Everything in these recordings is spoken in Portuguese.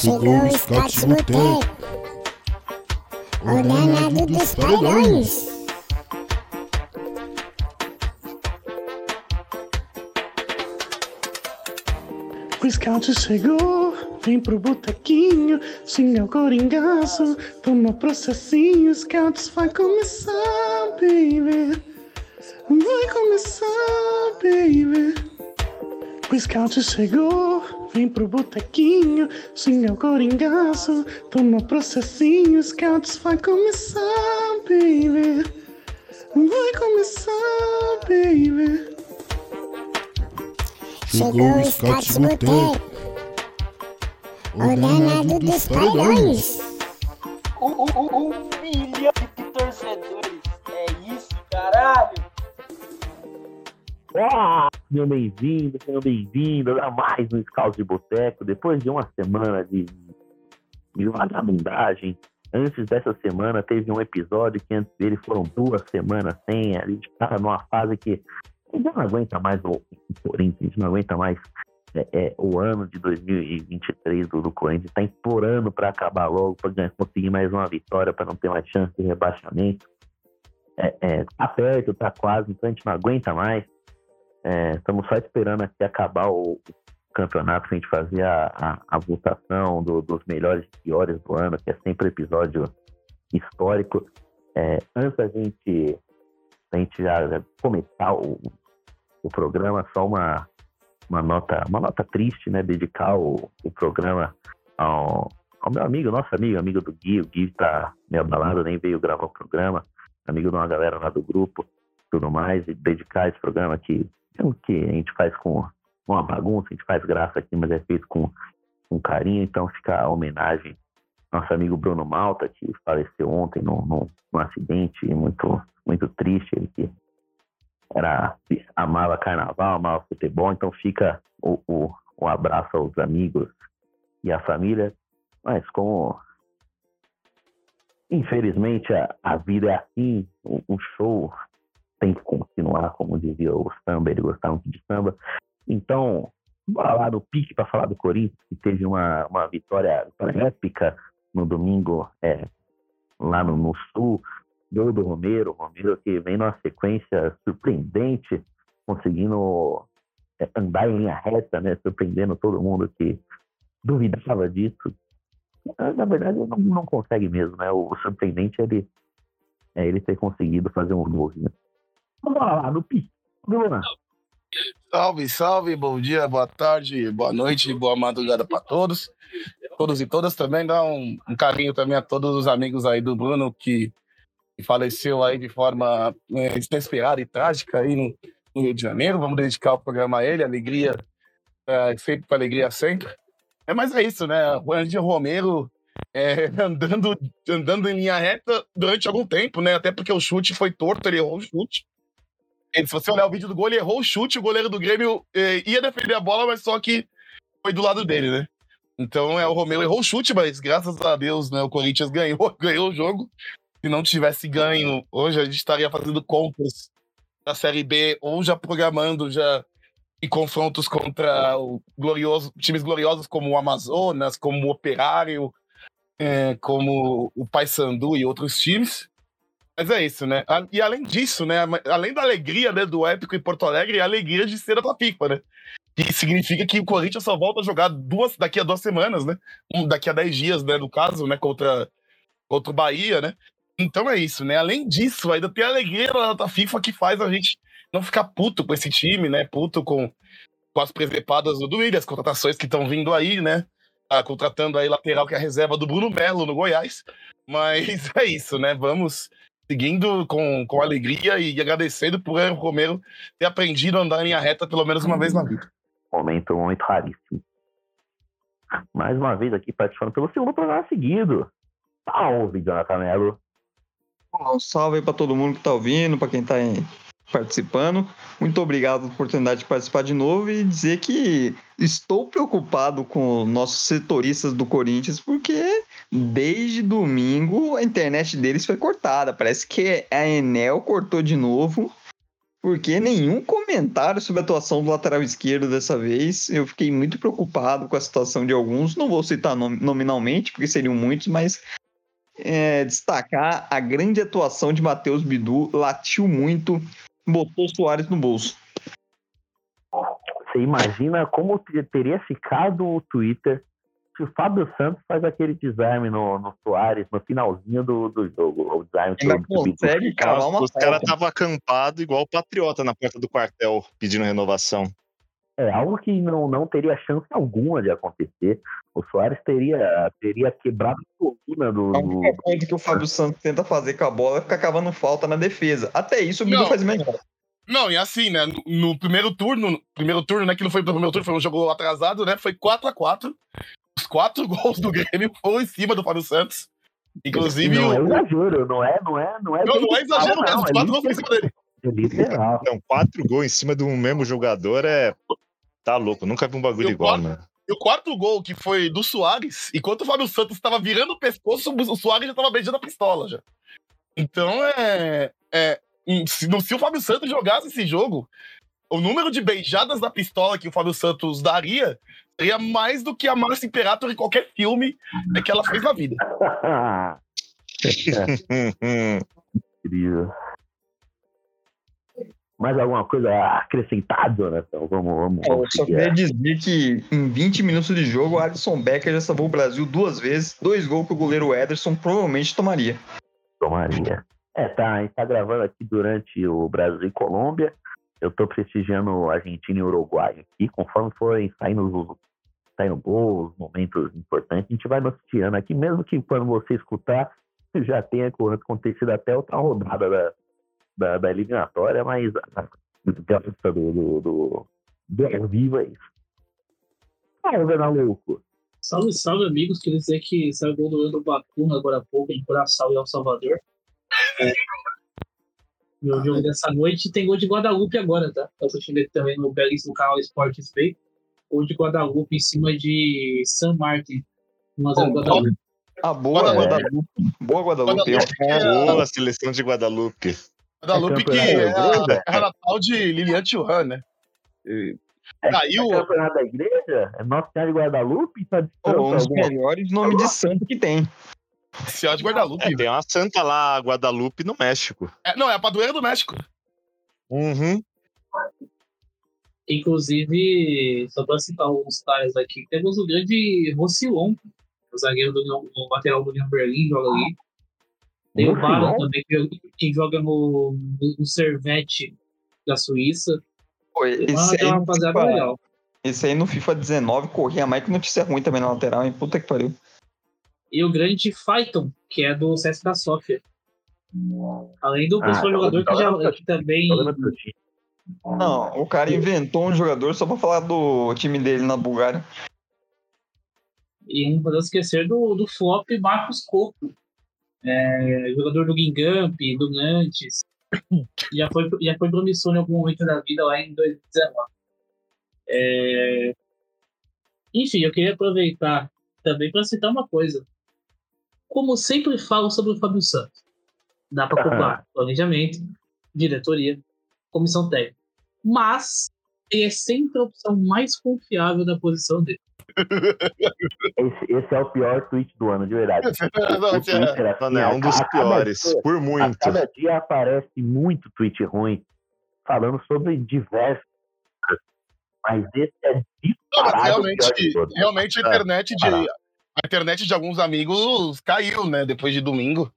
Chegou o Scott Boteco, o danado dos palhões. O scout chegou, vem pro botequinho, xinga o coringaço, toma processinho, scouts vai começar, baby. Vai começar, baby. O scout chegou, vem pro botequinho, xinga o coringaço, toma processinho, scouts vai começar, baby. Vai começar, baby. Chegou o Scott Boteco, o danado dos palhões. Um, um, um milhão de torcedores. É isso, caralho. Olá, sejam bem-vindos, sejam bem-vindos a mais um Scout de Boteco. Depois de uma semana de, de vagabundagem, antes dessa semana teve um episódio que antes dele foram duas semanas sem. A gente estava numa fase que gente não aguenta mais o Corinthians, a gente não aguenta mais é, é, o ano de 2023 do, do Corinthians, está implorando para acabar logo, para conseguir mais uma vitória, para não ter mais chance de rebaixamento. É, é, tá perto, tá quase, então a gente não aguenta mais. É, estamos só esperando aqui acabar o, campeonato para a gente fazer a, a, a votação do- dos melhores e piores do ano, que é sempre episódio histórico. É, antes da gente, da gente já começar o, o programa, só uma, uma, nota, uma nota triste, né? Dedicar o, o programa ao, ao meu amigo, nosso amigo, amigo do Gui. O Gui tá meio abalado, nem veio gravar o programa. Amigo de uma galera lá do grupo, tudo mais. E dedicar esse programa que é o que a gente faz com uma bagunça, a gente faz graça aqui, mas é feito com, com carinho. Então fica a homenagem nosso amigo Bruno Malta, que faleceu ontem num, num, num acidente muito, muito triste. Ele que era, amava carnaval, amava futebol, então fica o, o, o abraço aos amigos e à família. Mas como infelizmente a, a vida é assim, o, o show tem que continuar, como dizia o samba, ele gostava muito de samba. Então, lá no pique para falar do Corinthians, que teve uma, uma vitória, épica no domingo é, lá no, no Sul. Gol do Romero, Romero que vem numa sequência surpreendente, conseguindo é, andar em linha reta, né, surpreendendo todo mundo que duvidava disso. Ah, Na verdade, não, não consegue mesmo, né? O surpreendente é ele, é ele ter conseguido fazer um gol. Né? Vamos lá, no pique. Salve, salve, bom dia, boa tarde, boa noite, boa madrugada para todos. Todos e todas também, dá um, um carinho também a todos os amigos aí do Bruno que, faleceu aí de forma é, e trágica aí no, no Rio de Janeiro. Vamos dedicar o programa a ele, alegria, é, sempre para alegria sempre. É, mas é isso, né? O Andy Romero é, andando, andando em linha reta durante algum tempo, né? Até porque o chute foi torto, ele errou o chute. Ele, se você olhar o vídeo do gol, ele errou o chute, o goleiro do Grêmio eh, ia defender a bola, mas só que foi do lado dele, né? Então é, o Romero errou o chute, mas graças a Deus, né, o Corinthians ganhou, ganhou o jogo. Se não tivesse ganho, hoje a gente estaria fazendo contas da Série B ou já programando já em confrontos contra o glorioso, times gloriosos como o Amazonas, como o Operário, eh, como o Paysandu e outros times. Mas é isso, né? A- E além disso, né? Além da alegria né, do Épico em Porto Alegre, a alegria de ser da FIFA, né? Que significa que o Corinthians só volta a jogar duas, daqui a duas semanas, né? Um, daqui a dez dias, né? No caso, né? Contra, contra o Bahia, né? Então é isso, né? Além disso, ainda tem a alegria da da FIFA que faz a gente não ficar puto com esse time, né? Puto com, com as presepadas do Duílio, as contratações que estão vindo aí, né? Tá contratando aí lateral que é a reserva do Bruno Melo no Goiás. Mas é isso, né? Vamos seguindo com, com alegria e agradecendo por o Romero ter aprendido a andar em linha reta pelo menos uma vez na vida. Momento, momento raríssimo. Mais uma vez aqui participando pelo segundo programa seguido. Salve, Jonathan Mello. Um salve aí pra todo mundo que tá ouvindo, pra quem tá aí participando. Muito obrigado pela oportunidade de participar de novo e dizer que estou preocupado com nossos setoristas do Corinthians, porque desde domingo a internet deles foi cortada. Parece que a Enel cortou de novo porque nenhum comentário sobre a atuação do lateral esquerdo dessa vez. Eu fiquei muito preocupado com a situação de alguns. Não vou citar nom- nominalmente, porque seriam muitos, mas é, destacar a grande atuação de Matheus Bidu. Latiu muito, botou o Soares no bolso. Você imagina como te- teria ficado o Twitter se o Fábio Santos faz aquele desarme no, no Soares no finalzinho do, do jogo. O desarme Ainda consegue cavar uma Os caras estavam acampados igual o Patriota na porta do quartel, pedindo renovação. É algo que não, não teria chance alguma de acontecer. O Soares teria, teria quebrado a coluna do. A do- única coisa que o Fábio Santos tenta fazer com a bola é ficar cavando falta na defesa. Até isso o Bidu Não. faz melhor. Não, e assim, né? No, no primeiro turno, no primeiro turno, né? Que não foi pro primeiro turno, foi um jogo atrasado, né? Foi 4x4. Os quatro gols do Grêmio foram em cima do Fábio Santos. Inclusive, não é o. exagero, não é, não é, não é. Não, não é exagero não, mesmo. Os é quatro gols foram em cima dele. Literal. Então, quatro gols em cima do mesmo jogador é. Tá louco, nunca vi um bagulho E o igual, quarto- mano. E o quarto gol, que foi do Soares, enquanto o Fábio Santos estava virando o pescoço, o Soares já estava beijando a pistola já. Então é. é se, não- se o Fábio Santos jogasse esse jogo, o número de beijadas na pistola que o Fábio Santos daria seria mais do que a Márcia Imperator em qualquer filme que ela fez na vida. Incrível. Mais alguma coisa a acrescentar, Jonathan? Vamos, vamos. Eu vamos só queria dizer que em 20 minutos de jogo, o Alisson Becker já salvou o Brasil duas vezes, dois gols que o goleiro Ederson provavelmente tomaria. Tomaria. É, tá, a gente tá gravando aqui durante o Brasil e Colômbia. Eu tô prestigiando Argentina e Uruguai aqui, conforme forem saindo os saindo gols, momentos importantes, a gente vai noticiando aqui, mesmo que quando você escutar, já tenha acontecido até outra rodada da, da, da eliminatória, mas a graça do, do, do, do ao vivo é isso. Ah, Vena Louco. Salve, salve, amigos. Queria dizer que saiu o gol do Leandro Bacuna agora há pouco, em Curaçao e El Salvador. É. Meu jogo dessa noite tem gol de Guadalupe agora, tá? Eu assistindo ele também no belíssimo canal Esportes Bay. Gol de Guadalupe em cima de San Martin. 1x0 Guadalupe. A boa Guadalupe. Guadalupe. Boa Guadalupe. Guadalupe. É, Boa seleção de Guadalupe. Guadalupe que é a terra natal de Lilian Thuram, né? E- É, Caiu. é campeonato da igreja? É Nossa Senhora de Guadalupe? Tá distante um dos alguma melhores nomes de santo que tem. Senhora de Guadalupe. É, tem uma santa lá, Guadalupe, no México. É, não, é a padroeira do México. Uhum. Inclusive, só para citar alguns caras aqui, temos o grande Rossilon, o zagueiro do União- o lateral do União Berlim, joga ali. Tem o? Baron também, que, que joga no, no, no Servette da Suíça. Pô, esse, aí, uma rapaziada legal. esse aí no FIFA 19 corria mais que notícia ruim também na lateral, hein? Puta que pariu. E o grande Phaeton, que é do CSKA Sofia. Além do Ah, principal jogador que, já, que também. Não, o cara inventou um jogador só pra falar do time dele na Bulgária. E não podemos esquecer do, do flop Marcos Coco. É, jogador do Guingamp, do Nantes. Já foi, já foi promissor em algum momento da vida lá em 2019. É, enfim, eu queria aproveitar também para citar uma coisa. Como sempre falo sobre o Fábio Santos, dá para culpar planejamento, diretoria, comissão técnica. Mas ele é sempre a opção mais confiável da posição dele. Esse, esse é o pior tweet do ano, de verdade. Não, O esse é- Twitter, assim, é um dos piores, dia- por A muito. cada dia aparece muito tweet ruim falando sobre diversos. Mas esse é disparado de realmente, realmente a É, internet de parar. a internet de alguns amigos caiu, né, depois de domingo.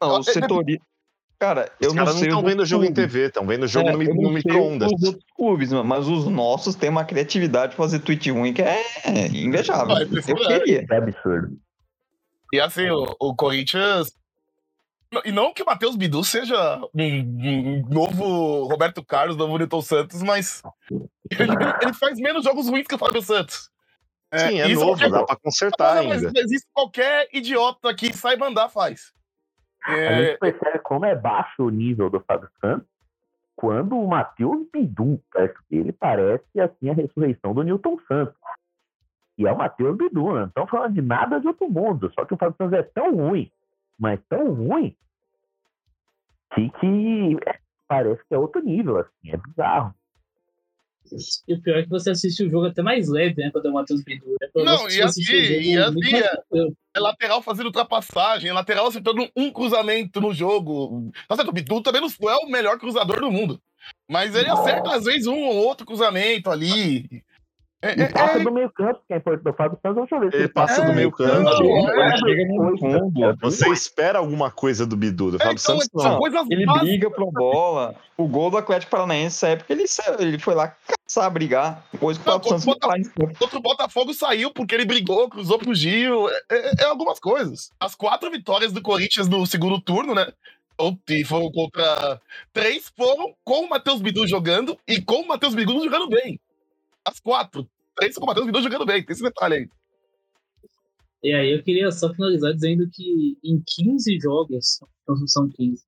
Não, É, o setori... Cara, eu Os não caras não sei. estão os vendo o jogo em. TV, estão vendo o jogo É, no, não no sei micro-ondas. Os outros clubes, mas os nossos têm uma criatividade de fazer tweet ruim que é invejável. Ah, é Eu queria. É absurdo. E assim, o, o Corinthians e não que o Matheus Bidu seja um, um novo Roberto Carlos, novo Newton Santos, mas ele, ele faz menos jogos ruins que o Fábio Santos. Sim, é novo, qualquer- dá pra consertar Mas, ainda. mas isso qualquer idiota que sai mandar faz. A É, gente percebe como é baixo o nível do Fábio Santos quando o Matheus Bidu perto dele parece assim a ressurreição do Newton Santos. E é o Matheus Bidu, não estão falando de nada de outro mundo. Só que o Fábio Santos é tão ruim, mas tão ruim, que, que parece que é outro nível, assim, é bizarro. E o pior é que você assiste o jogo até mais leve, né? Quando é o Matheus Bidu. Né? Quando Não, e assim, e assim, muito mais é-. É lateral fazendo ultrapassagem, é lateral acertando um cruzamento no jogo. Tá certo, o Bidu também não é o melhor cruzador do mundo. Mas ele acerta, às vezes, um ou outro cruzamento ali. É, E é- passa é- do meio campo, que é importante do Fábio Santos, deixa eu ver se Ele passa do meio campo. Ele é, chega no fundo. Você espera alguma coisa do Bidu, do é, Fábio então, Santos são não. coisas Ele briga pro bola. O gol do Atlético Paranaense essa época, ele, ele foi lá caçar, brigar. Que o Fábio Santos não faz. Contra o Botafogo saiu porque ele brigou, cruzou pro Gil. É, é- é algumas coisas. As quatro vitórias do Corinthians no segundo turno, né? ou- E foram contra. Três foram com o Matheus Bidu jogando e com o Matheus Bidu jogando bem. As quatro. Três com o Matheus Bidu jogando bem. Tem esse detalhe aí. E aí eu queria só finalizar dizendo que em 15 jogos, não são 15,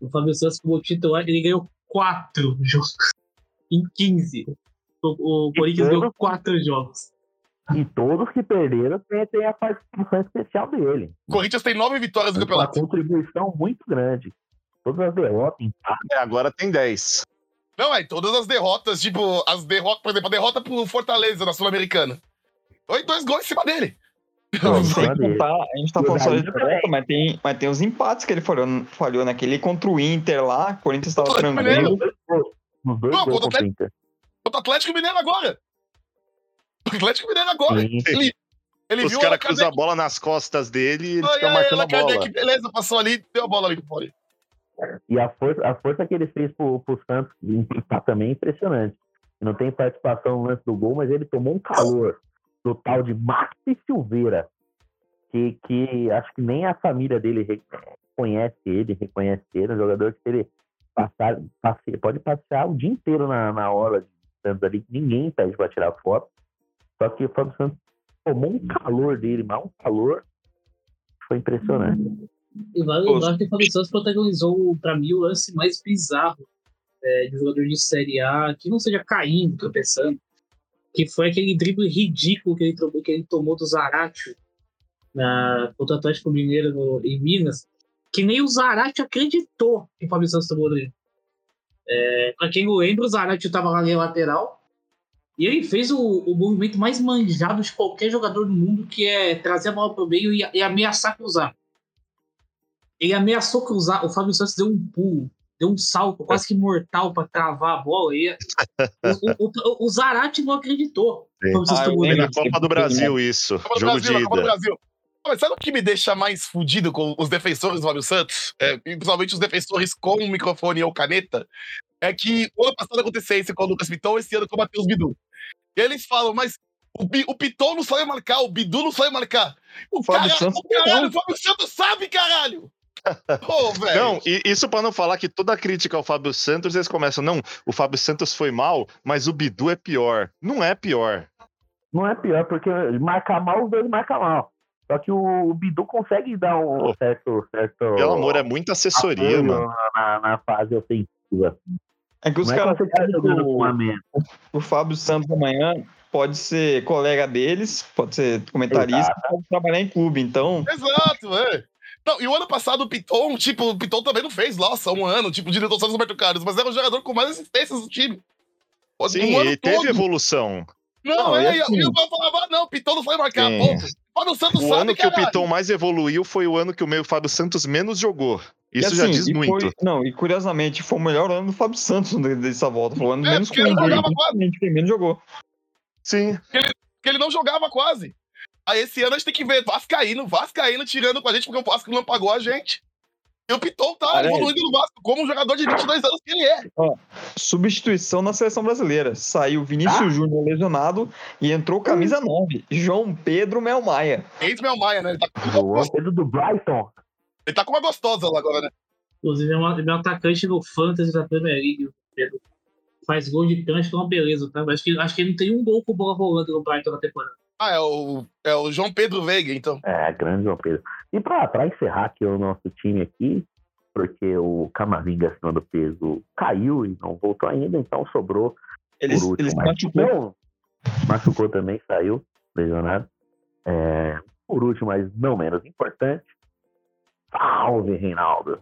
o Fábio Santos como titular, ele ganhou 4 jogos. Em 15. O, o Corinthians todos- ganhou 4 jogos. E todos que perderam tem, tem a participação especial dele. O Corinthians tem nove vitórias no Uma campeonato. contribuição muito grande. Todas as derrotas, empates, É, agora tem 10. Não, é, todas as derrotas, tipo, as derrotas, por exemplo, a derrota pro Fortaleza na Sul-Americana. Foi dois gols em cima dele. Contar, a gente tá falando só de derrota, mas tem, mas tem os empates que ele falhou, falhou naquele contra o Inter lá, o Corinthians tava Atlético tranquilo. Não, contra o contra o Inter. Contra o Atlético Mineiro agora. O Atlético Mineiro agora. Sim. Ele, ele Os viu caras a cruzam a bola nas costas dele e ele Ai, fica ai, marcando a bola. Que beleza, passou ali, deu a bola ali pro fora. E a força, a força que ele fez pro, pro Santos também é impressionante. Não tem participação no lance do gol, mas ele tomou um calor do tal de Maxi Silveira, que, que acho que nem a família dele reconhece ele, reconhece ele, um jogador que ele passar, passe- pode passear o dia inteiro na, na hora de Santos ali, ninguém pede pra tirar foto. Só que o Fábio Santos tomou um calor dele, mas um calor foi impressionante. E vale lembrar que o Fábio Santos protagonizou, pra mim, o lance mais bizarro é, de um jogador de Série A, que não seja caindo, tropeçando, que foi aquele drible ridículo que ele tomou, que ele tomou do Zaratio na, contra o Atlético Mineiro no- em Minas, que nem o Zaratio acreditou que o Fábio Santos tomou dele. É, pra quem não lembra, o Zaratio tava lá na lateral, e ele fez o, o movimento mais manjado de qualquer jogador do mundo, que é trazer a bola pro meio e, e ameaçar cruzar. Ele ameaçou cruzar, o Fábio Santos deu um pulo, deu um salto quase que mortal para travar a bola. E o, o, o, o Zarate não acreditou. Ah, Foi na Copa do Brasil isso. Copa do Jogo Brasil, de na Copa do ida. Brasil. Mas sabe o que me deixa mais fudido com os defensores do Fábio Santos? É, principalmente os defensores com o microfone ou caneta. É que o ano passado aconteceu isso com o Lucas Piton, esse ano com o Matheus Bidu. E eles falam, mas o, o Piton não sabe marcar, o Bidu não sabe marcar. O, Fábio cara, Santos o caralho, o Fábio Santos sabe, caralho! Velho. Não, e isso pra não falar que toda crítica ao Fábio Santos, eles começam, não, o Fábio Santos foi mal, mas o Bidu é pior. Não é pior. Não é pior, porque marcar mal, os dois marcam mal. Só que o, Bidu consegue dar um Pô. certo, certo. Pelo amor, é muita assessoria, mano. Na, na fase ofensiva. É que os é caras com o, o Fábio Santos amanhã pode ser colega deles, pode ser comentarista, pode trabalhar em clube. Então, Exato, é. Não, e o ano passado o Piton, tipo, o Piton também não fez, nossa, um ano, tipo, diretor só dos Roberto Carlos, mas era o jogador com mais assistências do time. Um Sim, ano e teve todo. evolução. Não, Não, é, assim- e o Paulo falava, ah, não, o Piton não foi marcar, Sim. ponto. Fábio Santos O sabe, ano que o caralho. Piton mais evoluiu foi o ano que o meio Fábio Santos menos jogou. Isso e já assim, diz muito. foi- não, e curiosamente, foi o melhor ano do Fábio Santos dessa volta. Foi o ano É, menos porque ele jogava quase. Quem menos jogou. Sim. Porque ele não jogava quase. Aí esse ano a gente tem que ver Vascaíno, Vascaíno tirando com a gente, porque o Vasco não pagou a gente. E o Piton tá Aliás- evoluindo no Vasco, como um jogador de 22 anos que ele é. Substituição na seleção brasileira. Saiu Vinícius Ah. Júnior lesionado e entrou camisa 9. João Pedro Mel Maia. Ex-Mel Maia, né? Ele tá, com uma O gostosa- Pedro do Brighton. ele tá com uma gostosa lá agora, né? Inclusive, é um, é um atacante no Fantasy da Premier League. Pedro. Faz gol de cancha, que é uma beleza, tá? Acho que, acho que ele não tem um gol com bola rolando no Brighton na temporada. Ah, é o, é o João Pedro Veiga, então. É, grande João Pedro. E pra, pra encerrar aqui o nosso time aqui, porque o Camavinga acima do peso caiu e não voltou ainda, então sobrou Ele, por último. ele machucou. não, machucou também, saiu, lesionado. É, por último, mas não menos importante, salve, Reinaldo.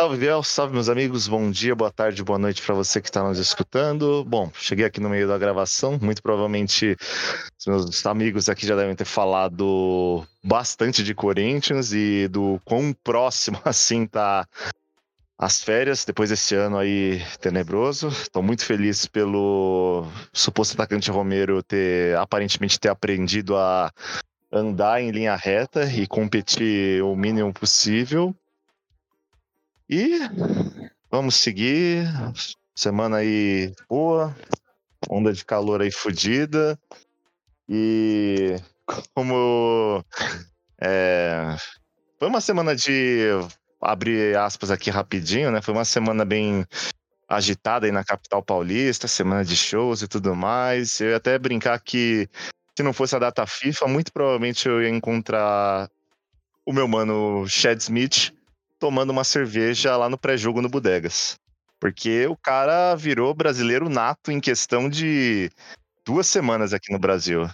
Salve, Biel. Salve, meus amigos. Bom dia, boa tarde, boa noite para você que está nos escutando. Bom, cheguei aqui no meio da gravação. Muito provavelmente os meus amigos aqui já devem ter falado bastante de Corinthians e do quão próximo assim tá as férias depois desse ano aí tenebroso. Estou muito feliz pelo suposto atacante Romero ter aparentemente ter aprendido a andar em linha reta e competir o mínimo possível. E vamos seguir. Semana aí boa, onda de calor aí fodida. E como é, foi uma semana de abrir aspas aqui rapidinho, né? Foi uma semana bem agitada aí na capital paulista, semana de shows e tudo mais. Eu ia até brincar que se não fosse a data FIFA, muito provavelmente eu ia encontrar o meu mano Chad Smith tomando uma cerveja lá no pré-jogo no Bodegas. Porque o cara virou brasileiro nato em questão de duas semanas aqui no Brasil.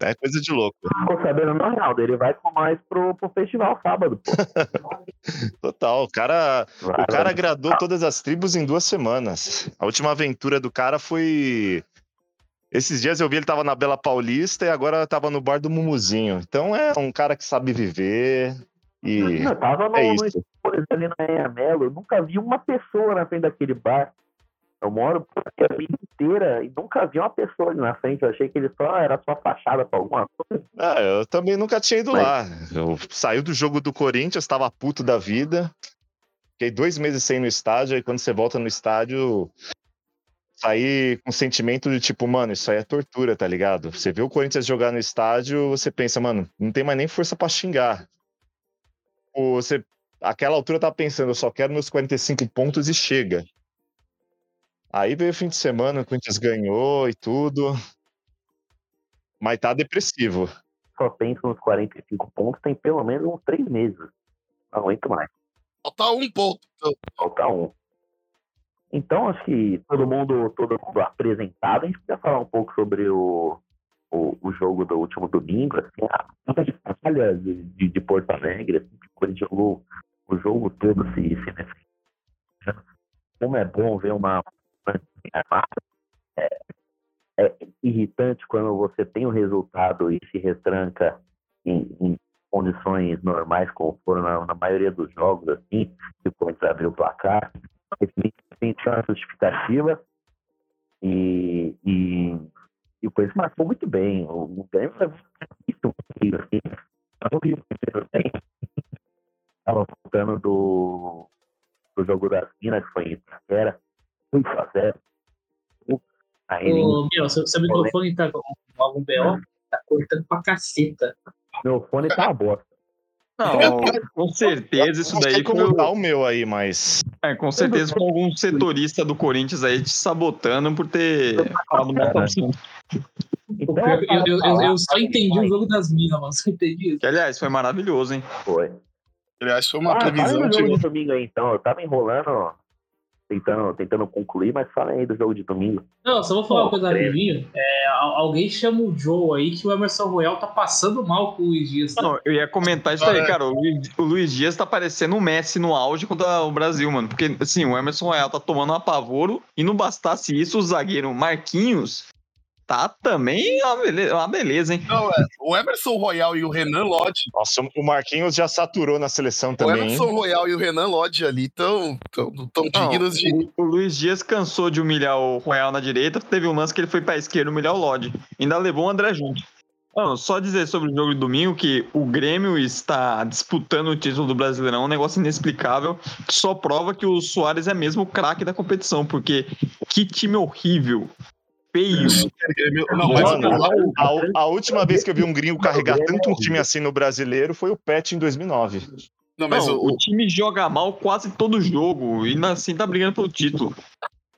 É coisa de louco. Ficou sabendo no Ronaldo, ele vai com nós pro, pro festival sábado, pô. Total, o cara, Vai, o cara vai. agradou todas as tribos em duas semanas. A última aventura do cara foi. Esses dias eu vi ele tava na Bela Paulista e agora tava no bar do Mumuzinho. Então é um cara que sabe viver e Eu tava no, é no isso. Explorers ali na Enhamelo, eu nunca vi uma pessoa na frente daquele bar. Eu moro a vida inteira e nunca vi uma pessoa ali na frente. Eu achei que ele só era só fachada pra alguma coisa. Ah, eu também nunca tinha ido Mas- lá. Eu saí do jogo do Corinthians, tava puto da vida. Fiquei dois meses sem ir no estádio, aí quando você volta no estádio, saí com sentimento de tipo, mano, isso aí é tortura, tá ligado? Você vê o Corinthians jogar no estádio, você pensa, mano, não tem mais nem força pra xingar. Ou você, aquela altura tava pensando, eu só quero meus 45 pontos e chega. Aí veio o fim de semana, o Corinthians ganhou e tudo. Mas tá depressivo. Só penso nos 45 pontos, tem pelo menos uns três meses. Não aguento mais. Falta um ponto. Então, Falta um. Então, acho que todo mundo, todo mundo apresentado, a gente podia falar um pouco sobre o, o, o jogo do último domingo, assim, a falta de falha de, de, Porto Alegre, assim, que o Corinthians jogou o jogo todo se, se defendendo. Como é bom ver uma. É, é irritante quando você tem um resultado e se retranca em, em condições normais, como foram na, na maioria dos jogos, assim, que o Corinthians abriu o placar. Tem tinha uma justificativa e, e, e o Corinthians marcou muito bem. O, Grêmio foi muito horrível, assim. Tava horrível no primeiro tempo. Tava voltando do, do jogo das Minas, que foi em Itaquera, 8 a 0. Aí Ô, meu, seu, seu microfone tá com algum BO? Tá cortando pra caceta. meu fone tá uma bosta. Não, com certeza isso Não sei daí como foi, tá o meu aí, mas. é, com certeza foi algum setorista do Corinthians aí te sabotando por ter falado mal. Então, Eu, eu, eu, eu- só entendi o jogo das minas, mano. Só entendi isso. Que, aliás, foi maravilhoso, hein? Foi. aliás, foi uma Ah, fala previsão jogo de. de domingo aí, então. Eu tava enrolando, tentando, tentando concluir, mas fala aí do jogo de domingo. Não, só vou falar uma Pô, coisa creio. rapidinho. É, al- alguém chama o Joe aí que o Emerson Royal tá passando mal com o Luiz Dias. tá? Não, eu ia comentar isso aí, cara. O Luiz, o Luiz Dias tá parecendo o Messi no auge contra o Brasil, mano. Porque, assim, o Emerson Royal tá tomando um apavoro e não bastasse isso, o zagueiro Marquinhos tá também uma beleza, uma beleza hein? Não, é, o Emerson Royal e o Renan Lodge. Nossa, o Marquinhos já saturou na seleção O também. hein? Emerson Royal e o Renan Lodge ali estão tão, tão dignos de. o, o Luiz Dias cansou de humilhar o Royal na direita, teve um lance que ele foi pra esquerda humilhar o Lodge. Ainda levou o André junto. Não, só dizer sobre o jogo de domingo que o Grêmio está disputando o título do Brasileirão, um negócio inexplicável, que só prova que o Soares é mesmo o craque da competição, porque que time horrível, feio. Não, mas Mano, o- a, a última vez que eu vi um gringo carregar tanto um time assim no brasileiro foi o Pet em 2009. não, mas Não, o, o time joga mal quase todo jogo e ainda assim tá brigando pelo título.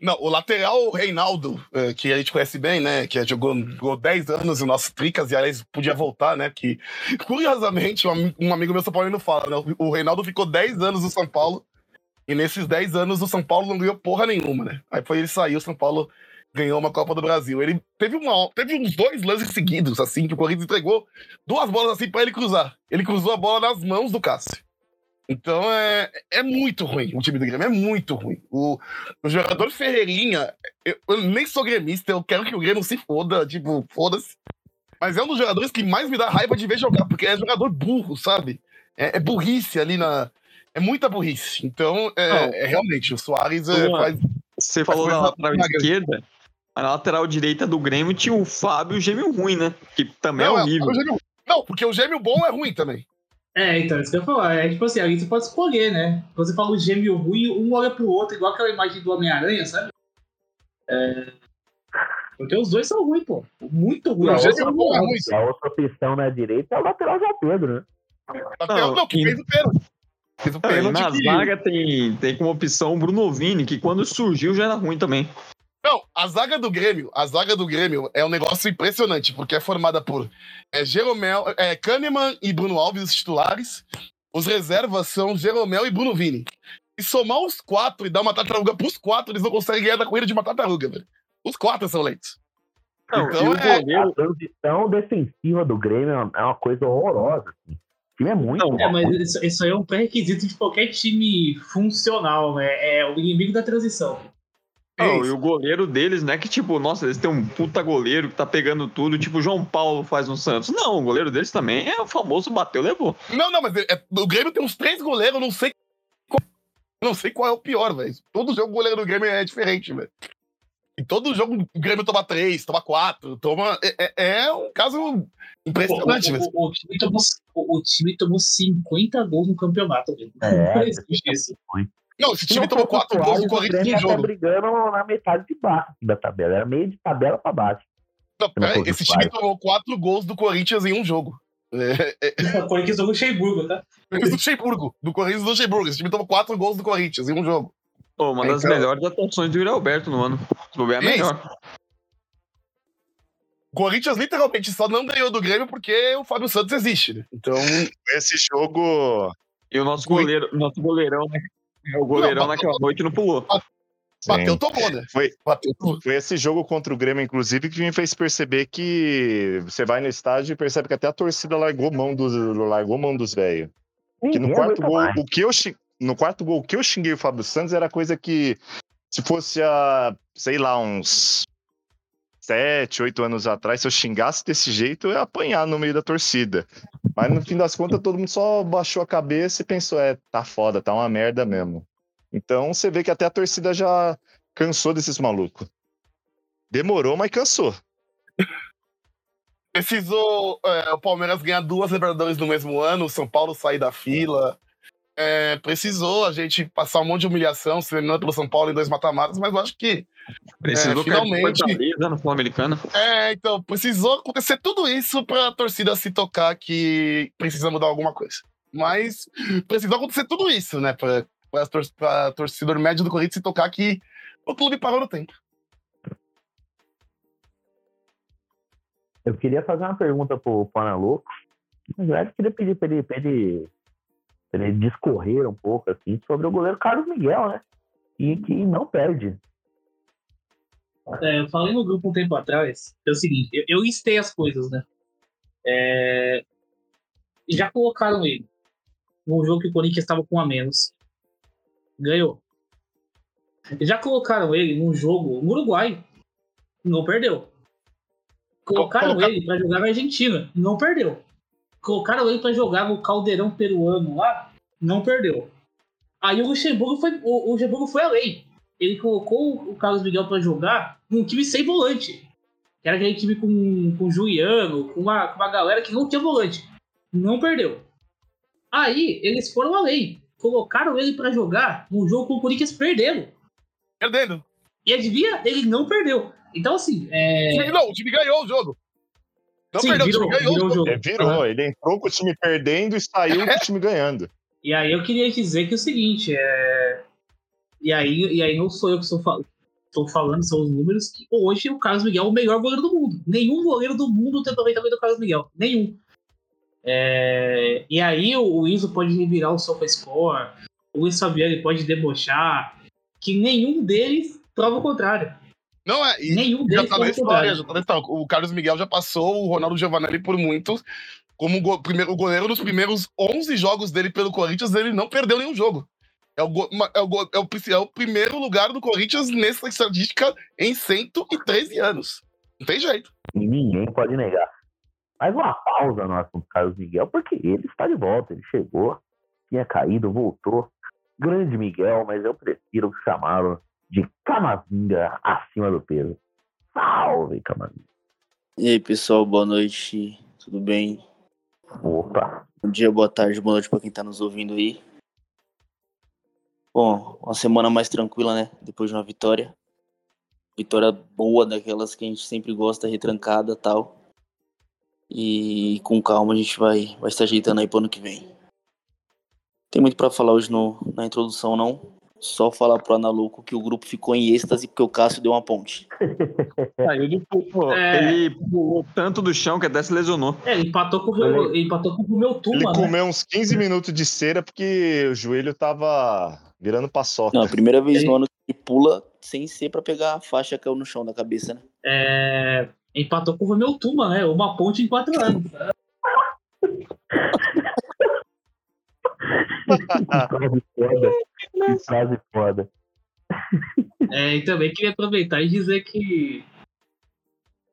Não, o lateral Reinaldo, eh, que a gente conhece bem, né? Que jogou, jogou 10 anos no nosso Tricas e aliás podia voltar, né? Que curiosamente, um, um amigo meu São Paulino fala, né? O Reinaldo ficou 10 anos no São Paulo e nesses 10 anos o São Paulo não ganhou porra nenhuma, né? Aí foi ele sair, o São Paulo ganhou uma Copa do Brasil. Ele teve, uma, teve uns dois lances seguidos, assim, que o Corinthians entregou duas bolas assim pra ele cruzar. Ele cruzou a bola nas mãos do Cássio. Então é, é muito ruim o time do Grêmio, é muito ruim. O, o jogador Ferreirinha, eu, eu nem sou gremista, eu quero que o Grêmio se foda, tipo, foda-se. Mas é um dos jogadores que mais me dá raiva de ver jogar, porque é jogador burro, sabe? É, é burrice ali na. É muita burrice. Então, é, é realmente, o Soares é, faz. Você falou coisa da lateral esquerda. A lateral direita do Grêmio tinha o Fábio Gêmeo ruim, né? Que também Não, é é- horrível. o gêmeo- não, porque o gêmeo bom é ruim também. É, então, isso que eu ia falar. É tipo assim, ali você pode escolher, né? Quando você fala o gêmeo ruim, um olha pro outro, igual aquela imagem do Homem-Aranha, sabe? É... Porque os dois são ruins, pô. Muito ruins. Não, Os o dois gêmeo são bom é ruins. ruim. E a outra opção na direita é o lateral João Pedro, né? Não, não, que e- fez o pênalti. Fez o e pênalti. na que- zaga tem, tem como opção o Bruno Vini, que quando surgiu já era ruim também. Não, a zaga do Grêmio, a zaga do Grêmio é um negócio impressionante, porque é formada por é, Jeromel, é, Kahneman e Bruno Alves, os titulares. Os reservas são Jeromel e Bruno Vini. E somar os quatro e dar uma tartaruga pros quatro, eles não conseguem ganhar da corrida de uma tartaruga, velho. Os quatro são lentos. Não, Então o é- goleiro. A transição defensiva do Grêmio é uma- coisa horrorosa. Assim. O time é muito. Não, É, mas isso, isso aí é um pré-requisito de qualquer time funcional, né? É o inimigo da transição. Isso. e o goleiro deles, não é que, tipo, nossa, eles têm um puta goleiro que tá pegando tudo, tipo o João Paulo faz no Santos. Não, o goleiro deles também é o famoso bateu, levou. Não, não, mas é- é- o Grêmio tem uns três goleiros, eu não sei qual, eu não sei qual é o pior, velho. Todo jogo o goleiro do Grêmio é diferente, velho. E todo jogo o Grêmio toma três, toma quatro, toma. É, é- é um caso impressionante, velho. o, o- o time tomou, o, time tomou 50 gols no campeonato. velho. É, Não existe isso. Não, esse Se time não tomou o quatro gols Soares, do o Corinthians em tá jogo. brigando na metade de baixo da tabela. Era meio de tabela pra baixo. Não, pera o esse time tomou quatro gols do Corinthians em um jogo. É, é, O Corinthians do Luxemburgo, tá? é do Luxemburgo, do Corinthians do Luxemburgo. Esse time tomou quatro gols do Corinthians em um jogo. Pô, uma das Então- melhores atuações do Yuri Alberto no ano. Se bobear, é Isso. melhor. O Corinthians literalmente só não ganhou do Grêmio porque o Fábio Santos existe, né? Então, Esse jogo. E o nosso goleiro, nosso goleirão, né? O goleirão Não, naquela noite não pulou. bateu, tomou, né? Foi- Bateu, tomou. Foi esse jogo contra o Grêmio, inclusive, que me fez perceber que você vai no estádio e percebe que até a torcida largou mão dos, largou mão dos velhos. Que no quarto gol, mais. o que eu no quarto gol, o que eu xinguei o Fábio Santos era coisa que se fosse há, sei lá, uns sete, oito anos atrás, se eu xingasse desse jeito, eu ia apanhar no meio da torcida. Mas no fim das contas, todo mundo só baixou a cabeça e pensou, é, tá foda, tá uma merda mesmo. Então você vê que até a torcida já cansou desses malucos. Demorou, mas cansou. Precisou é, o Palmeiras ganhar duas Libertadores no mesmo ano, o São Paulo sair da fila. É, precisou a gente passar um monte de humilhação, se eliminando pelo São Paulo em dois mata-matas, mas eu acho que. Precisou É, finalmente. No Sul-Americana. É, então, precisou acontecer tudo isso pra torcida se tocar que precisa mudar alguma coisa. Mas precisou acontecer tudo isso, né? Pra, pra, tor pra torcedor médio do Corinthians se tocar que o clube parou no tempo. Eu queria fazer uma pergunta pro Pana Louco. Na verdade, eu queria pedir pra ele, pra ele discorrer um pouco assim, sobre o goleiro Carlos Miguel, né? E que não perde. É, eu falei no grupo um tempo atrás, é o seguinte, eu, eu listei as coisas, né? É, já colocaram ele num jogo que o Corinthians estava com um a menos. Ganhou. Já colocaram ele num jogo no Uruguai. Não perdeu. Colocaram Coloca- ele para jogar na Argentina. Não perdeu. Colocaram ele para jogar no Caldeirão peruano lá. Não perdeu. Aí o Luxemburgo foi, o, o Luxemburgo foi além ele colocou o Carlos Miguel pra jogar num time sem volante. Que era aquele time com, com o Juliano, com uma, com uma galera que não tinha volante. Não perdeu. Aí, eles foram além. Colocaram ele pra jogar num jogo com o Corinthians perdendo. Perdendo. E adivinha? Ele não perdeu. Então, assim, é... Não, o time ganhou o jogo. Não Sim, perdeu, virou, o time ganhou virou o jogo. jogo. É, virou, ele entrou com o time perdendo e saiu com o time ganhando. E aí eu queria dizer que é o seguinte, é... E aí, e aí não sou eu que estou falando. Estou falando, são os números que hoje o Carlos Miguel é o melhor goleiro do mundo. Nenhum goleiro do mundo tem aproveitamento do Carlos Miguel. Nenhum. É, E aí o, o Enzo pode revirar o SofaScore, o Luiz Fabiano pode debochar, que nenhum deles prova o contrário. Não é. E Nenhum já deles tá na o história. Já tá na história. O Carlos Miguel já passou o Ronaldo Giovanelli por muitos como go primeiro, o goleiro nos primeiros 11 jogos dele pelo Corinthians, ele não perdeu nenhum jogo. É o, é, o, é, o, é o primeiro lugar do Corinthians nessa estatística em 113 anos. Não tem jeito. E ninguém pode negar. Mais uma pausa no assunto Carlos Miguel, porque ele está de volta, ele chegou, tinha caído, voltou. Grande Miguel, mas eu prefiro chamá-lo de Camavinga acima do peso. Salve, Camavinga. E aí, pessoal, boa noite, tudo bem? Opa. Bom dia, boa tarde, boa noite para quem está nos ouvindo aí. Bom, uma semana mais tranquila, né? Depois de uma vitória. Vitória boa, daquelas que a gente sempre gosta, retrancada tal. E com calma a gente vai, vai se ajeitando aí pro ano que vem. Tem muito para falar hoje no, na introdução, não. Só falar pro Analuco que o grupo ficou em êxtase porque o Cássio deu uma ponte. ele, pulou, é... ele pulou tanto do chão que até se lesionou. É, ele empatou com o meu, ele empatou com o meu Tuma, Ele né? comeu uns 15 minutos de cera porque o joelho tava virando paçoca. Não, a primeira vez ele... no ano que ele pula sem ser para pegar a faixa que caiu no chão da cabeça, né? É, empatou com o meu Tuma, né? Uma ponte em quatro anos. Que frase foda. É, e também queria aproveitar e dizer que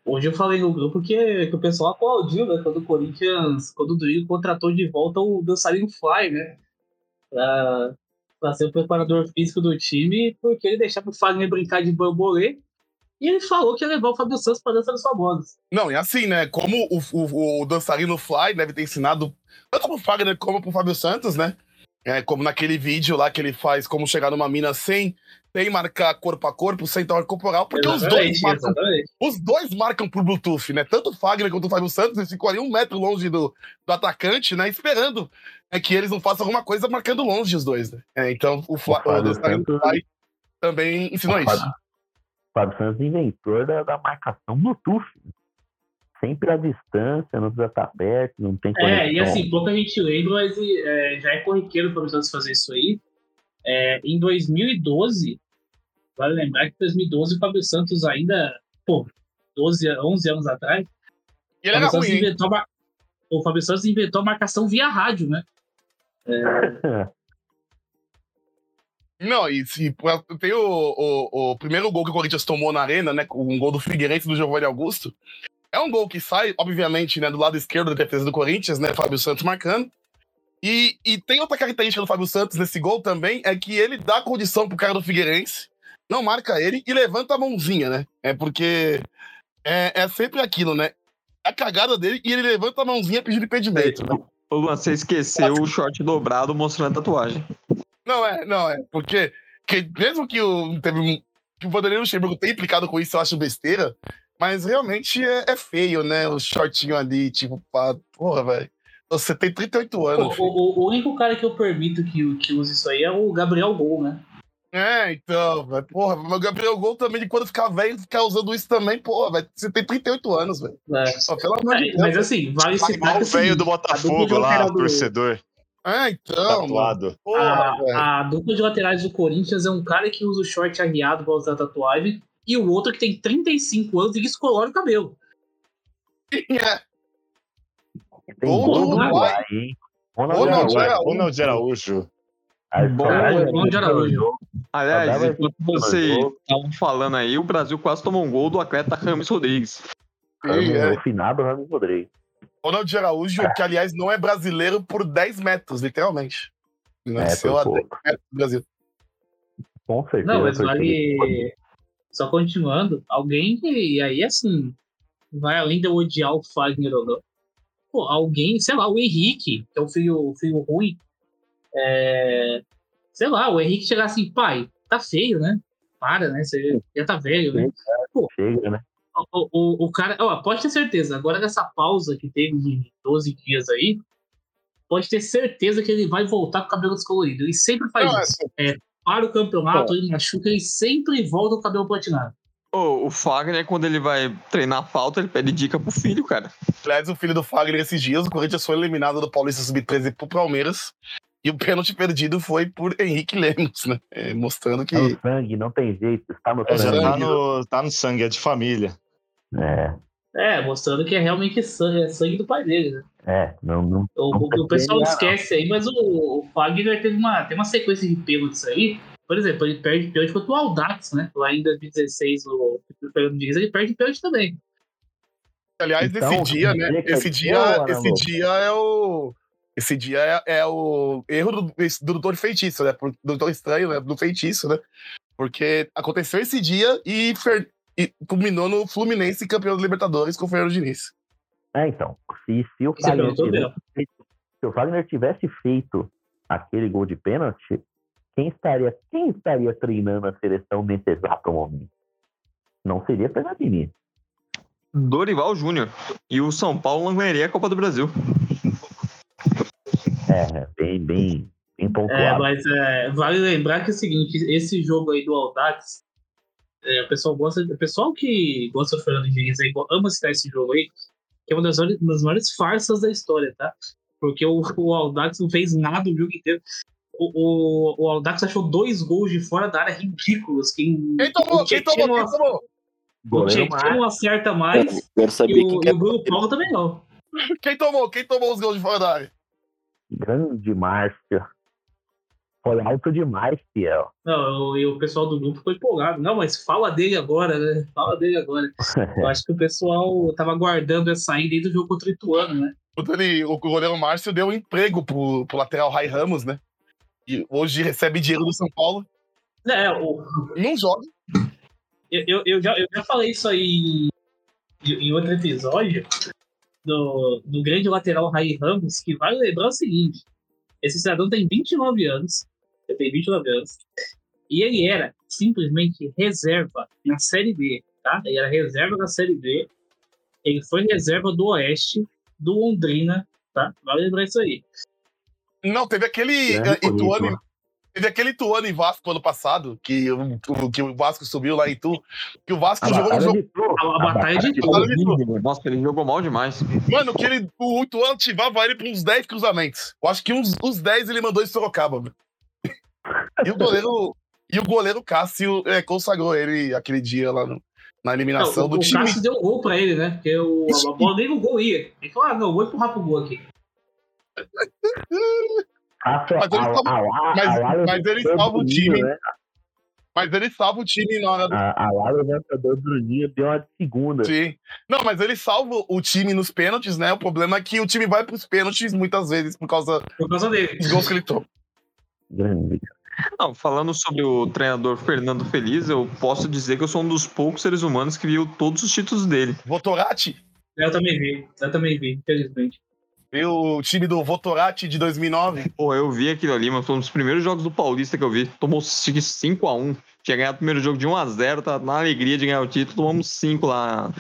hoje eu falei no grupo que, que o pessoal aplaudiu, né? Quando o Corinthians, quando o Duílio contratou de volta o dançarino Fly, né? Pra, pra ser o preparador físico do time, porque ele deixava o Fagner brincar de bambolê e ele falou que ia levar o Fábio Santos pra dança dos famosos. Não, e assim, né? Como o, o, o dançarino Fly deve ter ensinado tanto pro Fagner como pro Fábio Santos, né? É, como naquele vídeo lá que ele faz como chegar numa mina sem, sem marcar corpo a corpo, sem toque corporal, porque os dois, marcam, os dois marcam por Bluetooth, né? Tanto o Fagner quanto o Fábio Santos, eles ficam ali um metro longe do, do atacante, né? Esperando é, que eles não façam alguma coisa marcando longe os dois, né? É, então o, Fla, o, o Santos... também ensinou o isso. Fábio, Fábio Santos inventor da, da marcação Bluetooth. Sempre à distância, não precisa estar perto, não tem conexão. É, e assim, pouca gente lembra, mas é, já é corriqueiro para os fazer isso aí. É, em 2012, vale lembrar que em 2012 o Fábio Santos ainda, pô, 12, 11 anos atrás, e ele era ruim, inventou uma, o Fábio Santos inventou a marcação via rádio, né? É... Não, e se tem o, o, o, primeiro gol que o Corinthians tomou na arena, né? Um gol do Figueirense do Giovanni Augusto. É um gol que sai, obviamente, né, do lado esquerdo da defesa do Corinthians, né? Fábio Santos marcando. E, e tem outra característica do Fábio Santos nesse gol também, é que ele dá condição pro cara do Figueirense, não marca ele e levanta a mãozinha, né? É porque é, é sempre aquilo, né? A cagada dele e ele levanta a mãozinha pedindo impedimento. Né? Você esqueceu o short dobrado mostrando a tatuagem. Não é, não é. Porque que, mesmo que o, teve, que o Vanderlei Luxemburgo tenha implicado com isso, eu acho besteira. Mas realmente é, é feio, né? O shortinho ali, tipo, pá, porra, velho. Você tem 38 anos. O, o, o, único cara que eu permito que, que use isso aí é o Gabriel Gol, né? É, então, velho. Porra, mas o Gabriel Gol também, de quando ficar velho, ficar usando isso também, porra, velho. Você tem 38 anos, velho. É. Só pelo amor de é, Mas assim, vale citar que. O velho do Botafogo lá, do... torcedor. É, então. Tatuado. Porra, a, a, dupla de laterais do Corinthians é um cara que usa o short arriado pra usar tatuagem e o outro que tem 35 anos e descolora o cabelo. É. Do Uruguai, hein? Ronald Araújo. Araújo. Ronald Araújo. Aliás, enquanto vocês estavam falando aí, o Brasil quase tomou um gol do atleta Rames Rodrigues. É. O finado Rames Rodrigues. Ronald Araújo, que aliás não é brasileiro por 10 metros, literalmente. Nasceu é, a 10 metros do Brasil. Com certeza. Não, mas vale. Só continuando, alguém que. E aí, assim, vai além de eu odiar o Fagner ou não. Pô, alguém, sei lá, o Henrique, que é o filho, o filho ruim. É, sei lá, o Henrique chegar assim, pai, tá feio, né? Para, né? Você já tá velho, né? Pô, Chega, né? O, o, o cara, ó, pode ter certeza, agora nessa pausa que teve de 12 dias aí, pode ter certeza que ele vai voltar com o cabelo descolorido. Ele sempre faz não, isso. É, para o campeonato, ele machuca e sempre volta o cabelo platinado. Oh, o Fagner, quando ele vai treinar falta, ele pede dica pro filho, cara. Aliás, o filho do Fagner, esses dias, o Corinthians foi eliminado do Paulista Sub-13 pro Palmeiras. E o pênalti perdido foi por Henrique Lemos, né? É, mostrando que. Tá no sangue, não tem jeito, está no é, sangue. Tá no, tá no sangue, é de família. É. É, mostrando que é realmente sangue, é sangue do pai dele, né? É, não. não O, não o- o pessoal esquece aí, mas o, o Fagner teve uma, tem uma sequência de pênaltis aí. Por exemplo, ele perde pênalti contra o Aldax, né? Lá em 2016, o Fernando Diniz, ele perde pênalti também. Aliás, Então, esse dia, né? Esse dia, boa, esse dia é o. Esse dia é, é o erro do, do doutor feitiço, né? Do doutor estranho, né? Do feitiço, né? Porque aconteceu esse dia e, fer- e culminou no Fluminense campeão da Libertadores com o Fernando Diniz. É, então. Se, se, o é Fagner tivesse feito, se o Fagner tivesse feito aquele gol de pênalti, quem estaria, quem estaria treinando a seleção nesse exato momento? Não seria Fernando Diniz. Dorival Júnior. E o São Paulo não ganharia a Copa do Brasil. É, bem, bem, bem É, pontuado. mas é, vale lembrar que é o seguinte, esse jogo aí do Aldax, é, o pessoal gosta, o pessoal que gosta do Fernando Diniz aí, ama citar esse jogo aí, que é uma das, das maiores farsas da história, tá? Porque o, o Aldax não fez nada o jogo inteiro. O, o, o Aldax achou dois gols de fora da área ridículos. Quem, Quem tomou? Quem tomou? Quem tomou? o Tietchan Mar- não acerta mais Quero saber e o, quem e que é o Bruno Paulo também não. Quem tomou? Quem tomou os gols de fora da área? Grande Márcio. Foi alto demais, Fiel. Não, e o pessoal do grupo ficou empolgado. Não, mas fala dele agora, né? Fala dele agora. Eu acho que o pessoal tava aguardando essa aí desde o jogo contra o Ituano, né? Quando ele, o goleiro Márcio deu um emprego pro, pro lateral Rai Ramos, né? E hoje recebe dinheiro do São Paulo. É, o, Não joga. eu, eu, eu já, eu já falei isso aí em, em outro episódio do, do grande lateral Rai Ramos, que vale lembrar o seguinte: esse cidadão tem 29 anos, ele tem 29 anos, e ele era simplesmente reserva na Série B, tá? Ele era reserva na Série B, ele foi reserva do Oeste, do Londrina, tá? Vale lembrar isso aí. Não, teve aquele eh, Ituano, currículo. teve aquele Ituano e Vasco ano passado, que que o Vasco subiu lá em Itu, que o Vasco A jogou um jogo. de Itu. A, a batalha de Itu. Horrível. Nossa, ele jogou mal demais. Mano, que ele, o Ituano ativava ele pra uns 10 cruzamentos. Eu acho que uns, uns 10 ele mandou em Sorocaba. mano. E o goleiro, e o goleiro Cássio eh, consagrou ele aquele dia lá no- na eliminação Não, o, do o time. Cássio deu um gol pra ele, né? Porque o, a, a bola nem no gol ia. Ele falou: ah, não, vou empurrar pro gol aqui. Cássio, Mas ele salva- a- a- mas- a lá mas ele salva o time. Né? Mas ele salva o time na hora do. A, a lá levantador do Ninho deu uma de segunda. Sim. Não, mas ele salva o time nos pênaltis, né? O problema é que o time vai pros pênaltis muitas vezes por causa Por causa dele. dos gols que ele toma. Grande. Não, falando sobre o treinador Fernando Feliz, eu posso dizer que eu sou um dos poucos seres humanos que viu todos os títulos dele. Votorati, Eu também vi. Eu também vi, infelizmente. viu o time do Votorati de 2009. Pô, eu vi aquilo ali, mas foi um dos primeiros jogos do Paulista que eu vi. Tomou 5x1. Tinha ganhado o primeiro jogo de 1x0, tá na alegria de ganhar o título. Tomamos 5 lá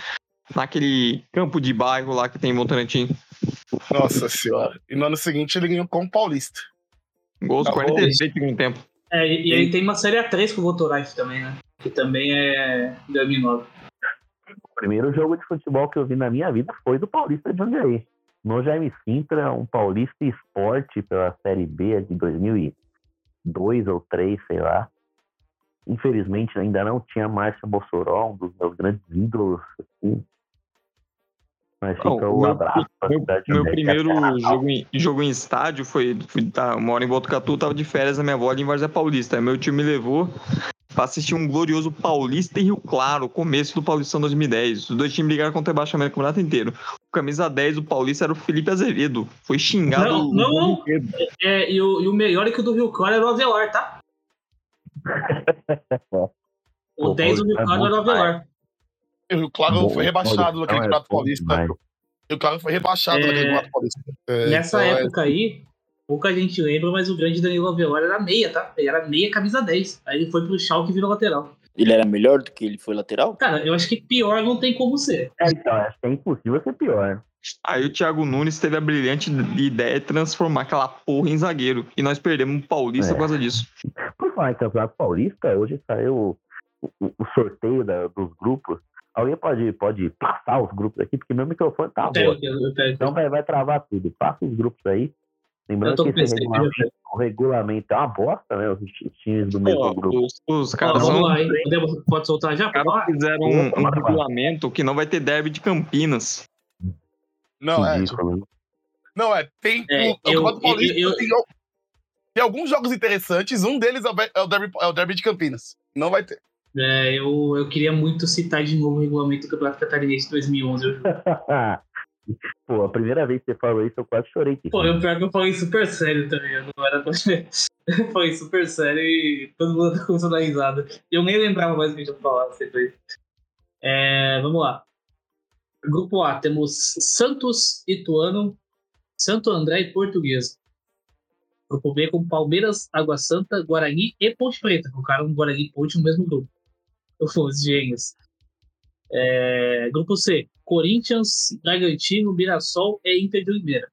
naquele campo de bairro lá que tem em Votorantim. Nossa senhora. E no ano seguinte ele ganhou com o Paulista. Gols Tá 46 de segundo tempo. É, e, e aí tem uma série A3 com o Votorite também, né? Que também é 2009. O primeiro jogo de futebol que eu vi na minha vida foi do Paulista de Jundiaí. No Jaime Sintra, um Paulista Esporte pela Série B de 2002 ou 3, sei lá. Infelizmente ainda não tinha Márcio Mossoró, um dos meus grandes ídolos. Assim. Mas fica o meu- abraço pra Meu, cidade meu primeiro é a terra jogo em, jogo em estádio foi. Fui, tá, eu moro em Botucatu, tava de férias na minha avó ali em Várzea Paulista. Aí meu tio me levou pra assistir um glorioso Paulista e Rio Claro, começo do Paulistão 2010. Os dois times ligaram contra o rebaixamento o campeonato inteiro. O camisa 10 do Paulista era o Felipe Azevedo. Foi xingado. Não, não, inteiro. É, e, o, e o melhor é que o do Rio Claro era o Avelar, tá? O Pô, 10 do Rio é Claro era o Avelar. E o Claro foi rebaixado Paulistão naquele é Campeonato Paulista. E o Claro foi rebaixado É, naquele Campeonato Paulista. É, Nessa então é- época aí, pouca gente lembra, mas o grande Danilo Avelar era meia, tá? Ele era meia camisa 10. Aí ele foi pro Schalke e virou lateral. Ele era melhor do que ele foi lateral? Cara, eu acho que pior não tem como ser. É, então, acho que é impossível ser pior. Aí o Thiago Nunes teve a brilhante ideia de transformar aquela porra em zagueiro. E nós perdemos o Paulista É. por causa disso. Por falar em Campeonato Paulista, hoje saiu o, o- o sorteio da- dos grupos. Alguém pode, pode passar os grupos aqui, porque meu microfone tá bom. Então vai, vai travar tudo. Passa os grupos aí. Lembrando que esse regulamento, o regulamento é uma bosta, né? Os ti- times do mesmo grupo. os, os caras vamos são- lá, hein? Pode soltar já? os fizeram um, um regulamento que não vai ter derby de Campinas. Não, é. Né? Não, é. Tem. É, o, eu- Paulista eu- eu- tem, al- tem alguns jogos interessantes. Um deles é é o, derby, é o Derby de Campinas. Não vai ter. É, eu, eu queria muito citar de novo o regulamento do Campeonato Catarinense de 2011. Eu juro. Pô, a primeira vez que você falou isso, eu quase chorei. aqui. Pô, eu pior que eu falei super sério também. Eu não era. Eu falei super sério e todo mundo começando a dar risada. Eu nem lembrava mais o que a gente ia falar depois. É, vamos lá. Grupo A, temos Santos, Ituano, Santo André e Portuguesa. Grupo B com Palmeiras, Água Santa, Guarani e Ponte Preta. Colocaram Guarani e Ponte no mesmo grupo. Os gênios. É, grupo C, Corinthians, Bragantino, Mirassol e Inter de Limeira.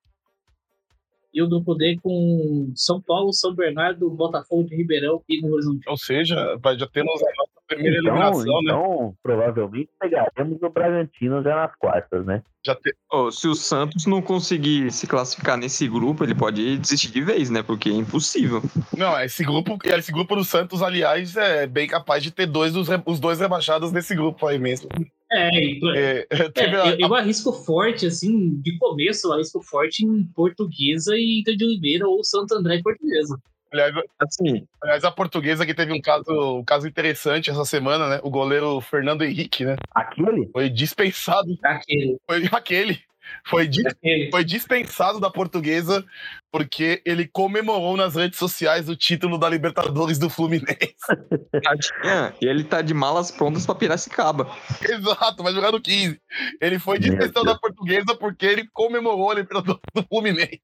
E o grupo D com São Paulo, São Bernardo, Botafogo de Ribeirão e Novo Horizonte. Ou seja, já temos a nossa primeira Então, eliminação, né? então, provavelmente pegaremos o Bragantino já nas quartas, né? Já te- Ó, se o Santos não conseguir se classificar nesse grupo, ele pode desistir de vez, né? Porque é impossível. Não, esse grupo, esse grupo do Santos, aliás, é bem capaz de ter dois dos, os dois rebaixados nesse grupo aí mesmo. É, e- É, é, eu, eu arrisco forte, assim, de começo, eu arrisco forte em Portuguesa e Inter de Oliveira ou Santo André e Portuguesa. Aliás, Assim, aliás, a portuguesa que teve um caso, um caso interessante essa semana, né? O goleiro Fernando Henrique, né? Aquele? Foi dispensado. Aquele, Foi aquele. Foi, dis- aquele. foi dispensado da portuguesa porque ele comemorou nas redes sociais o título da Libertadores do Fluminense. tadinha, e ele tá de malas prontas pra Piracicaba. Exato, vai jogar no 15. Ele foi dispensado da portuguesa porque ele comemorou a Libertadores do Fluminense.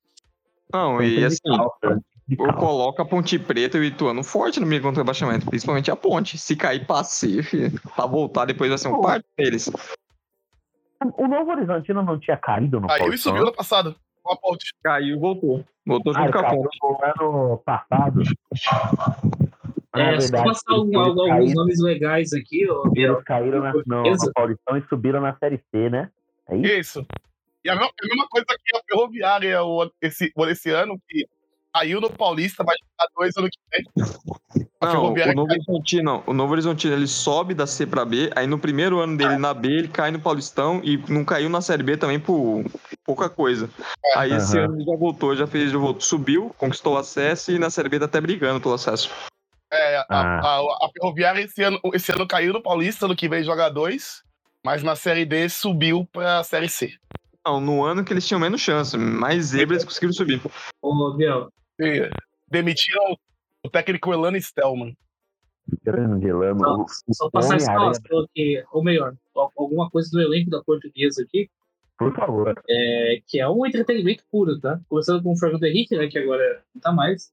Não, e assim, de eu coloco a Ponte Preta e o Ituano forte no meio contra o rebaixamento, principalmente a Ponte. Se cair passe, pra voltar depois vai ser um parte deles. O Novo Horizontino não tinha caído no Aí ele Paulistão? subiu no passado. Com a ponte. Caiu e voltou. Voltou Ah, junto ele com a caiu Ponte. no ano passado. É, só verdade, passar alguns caíram- nomes legais aqui, ó. Eles caíram na, no, no Paulistão e subiram na Série C, né? É isso? Isso. E a mesma, a mesma coisa que a Ferroviária o- esse, esse ano, que caiu no Paulista, vai jogar dois ano que vem. A Não, o Novo Horizontino, o Novo Horizontino ele sobe da C pra B, aí no primeiro ano dele na B ele cai no Paulistão e não caiu na Série B também por pouca coisa. Aí esse Aham. ano ele já voltou, já fez, já voltou, subiu, conquistou o acesso e na Série B tá até brigando pelo acesso. É, a, Ah. a- a Ferroviária esse ano, esse ano caiu no Paulista, ano que vem joga dois, mas na Série D subiu pra Série C. Não, no ano que eles tinham menos chance, mais zebra eles conseguiram subir. Ô, Biel, E demitiram o técnico Elano Stelman. Grande Elano. Só- só passar a Homem-Aranha, escalação aqui, ou melhor, al- alguma coisa do elenco da portuguesa aqui, Por favor. é, que é um entretenimento puro, tá? Começando com o Fernando Henrique, né, que agora não tá mais.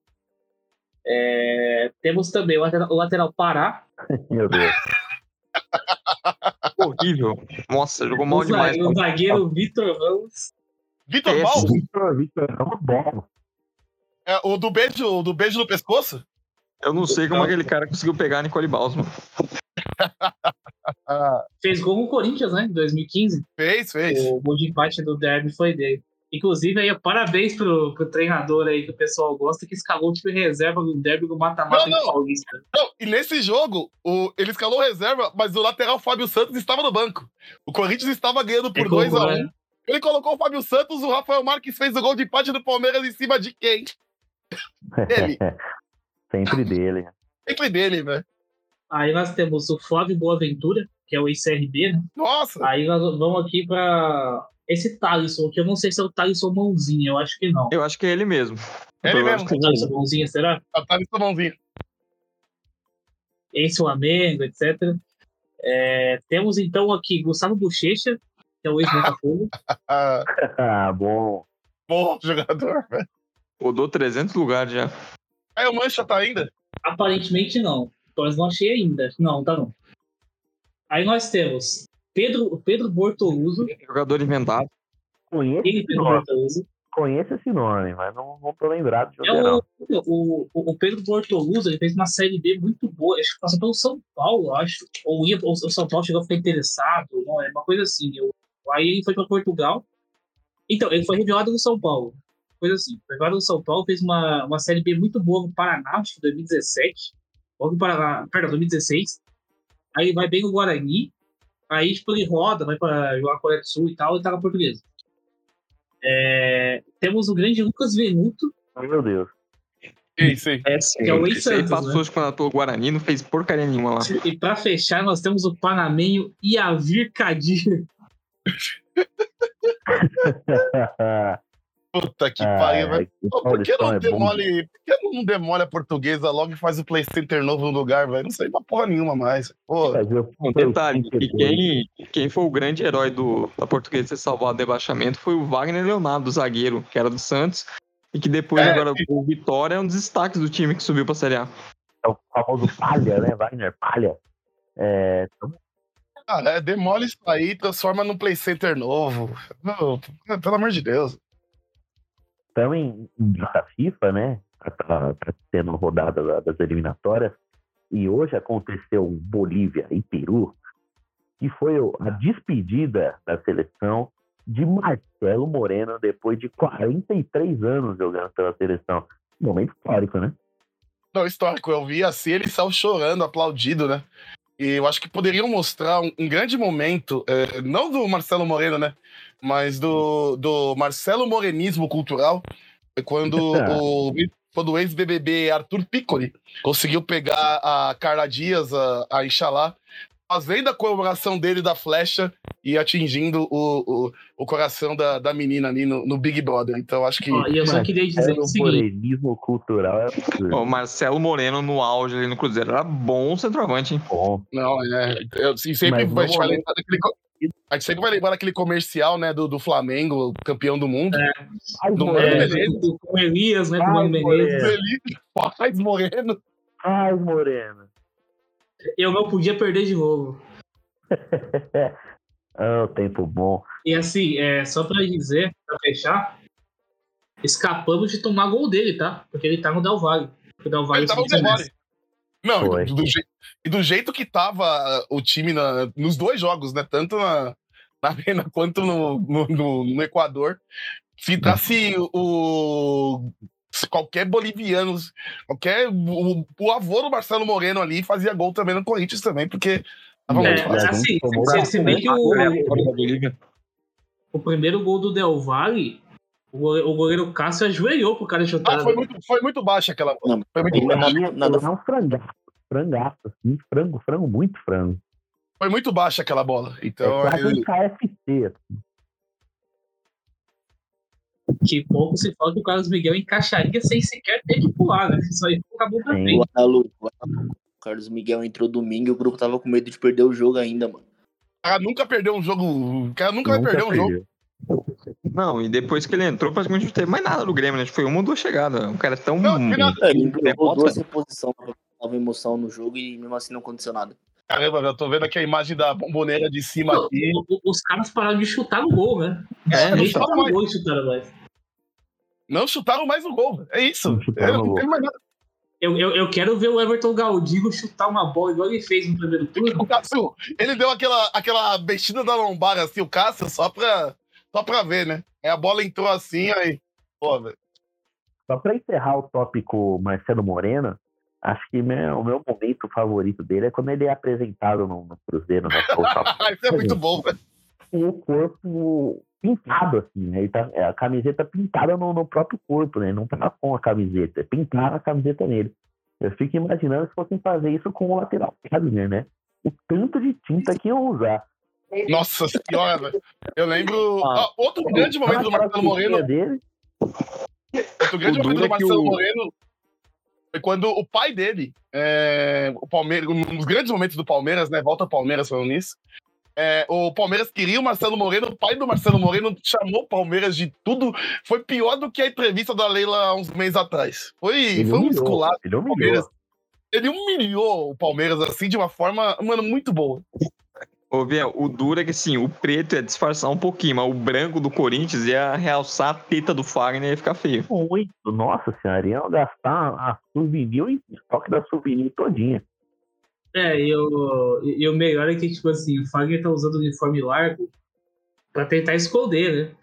É, temos também o lateral, o lateral Pará, Meu Deus. Horrível. Nossa, jogou mal o, demais. o zagueiro Vitor Ramos, Vitor Val, Victor, Victor, é bom. É, o do beijo, o do beijo no pescoço? Eu não sei como aquele cara conseguiu pegar a Nicole Bausman. Ah, fez gol no Corinthians, né, em 2015. fez, fez. O gol de empate do derby foi dele. Inclusive, aí, parabéns pro, pro treinador aí que o pessoal gosta, que escalou o time reserva no derby do mata-mata Não, do não. Paulista. Não, e nesse jogo, o, ele escalou reserva, mas o lateral Fábio Santos estava no banco. O Corinthians estava ganhando por Ficou 2x1. bom, né? Ele colocou o Fábio Santos, o Rafael Marques fez o gol de empate do Palmeiras em cima de quem? Ele. Sempre dele. Sempre dele, velho. Aí nós temos o Flávio Boaventura, que é o ex-CRB, né? Nossa! Aí nós vamos aqui pra esse Thalisson, que eu não sei se é o Thalisson Mãozinha, eu acho que não. Eu acho que é ele mesmo. Ele Eu mesmo. é ele. Thalisson Mãozinha, será? Tá, tá nesse mãozinho. Ex-Flamengo, etc. É, temos então aqui Gustavo Bochecha, que é o ex-Botafogo. Ah, Ah, bom. bom jogador, velho. Rodou 300 lugares já. Aí o Mancha tá ainda? Aparentemente não. Mas não achei ainda. Não, tá não. Aí nós temos Pedro, Pedro Bortoluso. Jogador inventado. Conheço Pedro nome, Bortoluso. conheço esse nome, mas não, não tô lembrado de É o, não. o, o, Pedro Bortoluso, ele fez uma série B muito boa. Acho que passou pelo São Paulo, eu acho. Ou ia, ou o São Paulo chegou a ficar interessado. Não, é uma coisa assim. Eu, aí ele foi para Portugal. Então, ele foi revelado no São Paulo. Coisa assim. O do São Paulo fez uma, uma Série B muito boa no Paraná, acho que em 2017. Logo para, perdão, 2016. Aí vai bem no Guarani. Aí, tipo, ele roda, vai para jogar Coreia do Sul e tal, e tá na portuguesa. É, temos o grande Lucas Venuto, Meu Deus. Isso aí. É, que é o esse aí ex-Santos, passou né? acho, quando pelo Guarani, não fez porcaria nenhuma lá. E pra fechar, nós temos o panamenho Iavir Kadir. Puta que pariu, velho. Pô, Por que não é demole, por que não demole a portuguesa logo e faz o Play Center novo no lugar, velho? Não sei pra porra nenhuma mais. Pô, Um detalhe, que quem, quem foi o grande herói do, da portuguesa ter salvado o debaixamento foi o Wagner Leonardo, zagueiro, que era do Santos, e que depois, É, agora, o Vitória é um dos destaques do time que subiu pra Série A. É o famoso palha, né? Wagner Palha. É, cara, é, demole isso aí e transforma num Play Center novo. Não, pelo amor de Deus. Estamos em, em FIFA, né? Tá, tá tendo rodada da- das eliminatórias. E hoje aconteceu Bolívia e Peru, que foi a despedida da seleção de Marcelo Moreno depois de 43 anos jogando pela seleção. Momento histórico, né? Não, histórico. Eu vi assim, ele saiu chorando, aplaudido, né? E eu acho que poderiam mostrar um, um grande momento, eh, não do Marcelo Moreno, né? Mas do, do Marcelo Morenismo cultural, foi quando o, quando o ex-BBB Arthur Piccoli conseguiu pegar a Carla Dias, a, a Inxalá, fazendo a comemoração dele da flecha e atingindo o, o, o coração da, da menina ali no, no Big Brother. Então acho que. E eu só queria dizer o o seguinte: cultural é. O Marcelo Moreno, no auge ali no Cruzeiro, era bom centroavante, hein? Bom, Não, é. Eu, assim, sempre vai, a gente vai no lembrar daquele. A gente sempre vai lembrar daquele comercial, né, do, do Flamengo, campeão do mundo. faz Do Moreno, é, Menezes. com Elias, né? Com o Vai, Mano Menezes. Moreno. Ele faz moreno. faz Moreno. Eu não podia perder de novo. Ah, o tempo bom. E assim, é, só pra dizer, pra fechar, escapamos de tomar gol dele, tá? Porque ele tá no Del Valle. O Del Valle Ele tava no se interessa. Demore. Não, Foi. e do, do je- e do jeito que tava o time na- nos dois jogos, né? Tanto na, na Arena quanto no, no, no- no Equador. Se entrasse o. se qualquer boliviano, qualquer. O, o avô do Marcelo Moreno ali fazia gol também no Corinthians também, porque tava É, muito fácil. assim, se, se bem que o, o primeiro gol do Del Valle, o goleiro, o goleiro Cássio ajoelhou pro cara chutar. Ah, foi muito, foi muito baixa aquela bola. Não, Foi muito baixa. nada, nada É um frangaço, frangaço, assim, frango, frango, muito frango. Foi muito baixa aquela bola. É Então, quase ele- um KFC, assim. Que pouco se fala que o Carlos Miguel encaixaria sem sequer ter que pular, né? Isso aí acabou pra frente. O Analu, o Carlos Miguel entrou domingo e o grupo tava com medo de perder o jogo ainda, mano. o cara nunca perdeu um jogo. O cara nunca, vai perder um jogo. Não, e depois que ele entrou, praticamente não teve mais nada no Grêmio, né? Foi uma ou duas chegadas. O cara é tão. Não. É, ele cara. reposições, tava emoção no jogo e mesmo assim não aconteceu nada. Caramba, eu tô vendo aqui a imagem da bomboneira de cima Não, aqui. os caras pararam de chutar no gol, né? É, não Nem chutaram chutaram no mais. gol e chutaram mais. Não chutaram mais o gol. É isso. Não É, não tem mais nada. Eu, eu, eu quero ver o Everton Galdino chutar uma bola igual ele fez no primeiro turno. O Cássio, ele deu aquela, aquela bestida da lombar assim, o Cássio, só pra, só pra ver, né? Aí a bola entrou assim, aí. Pô, velho. Só para encerrar o tópico Marcelo Moreno, acho que meu- o meu momento favorito dele é quando ele é apresentado no, no Cruzeiro, né? Isso é muito bom, velho. o corpo pintado, assim, né? Ele tá, é a camiseta pintada no, no próprio corpo, né? Não tá com a camiseta, pintaram a camiseta nele. Eu fico imaginando se fossem fazer isso com o lateral Wagner, né? O tanto de tinta que iam usar. Nossa senhora. Eu lembro. Ah. Outro grande momento do Marcelo Moreno. Dele, Outro grande O momento do é Marcelo o- Moreno foi quando o pai dele, é, o Palmeiras, um dos grandes momentos do Palmeiras, né? Volta ao Palmeiras falando nisso. É, o Palmeiras queria o Marcelo Moreno, o pai do Marcelo Moreno chamou o Palmeiras de tudo. Foi pior do que a entrevista da Leila há uns meses atrás. Foi, ele foi um esculacho. ele humilhou. Palmeiras. Ele humilhou o Palmeiras assim de uma forma, mano, muito boa. Ô, Biel, o duro é que assim, o preto ia disfarçar um pouquinho, mas o branco do Corinthians ia realçar a teta do Fagner e ia ficar feio. Muito, nossa senhora, iam gastar a souvenir e estoque da souvenir todinha. É, e o, e o melhor é que, tipo assim, o Fagner tá usando o uniforme largo pra tentar esconder, né?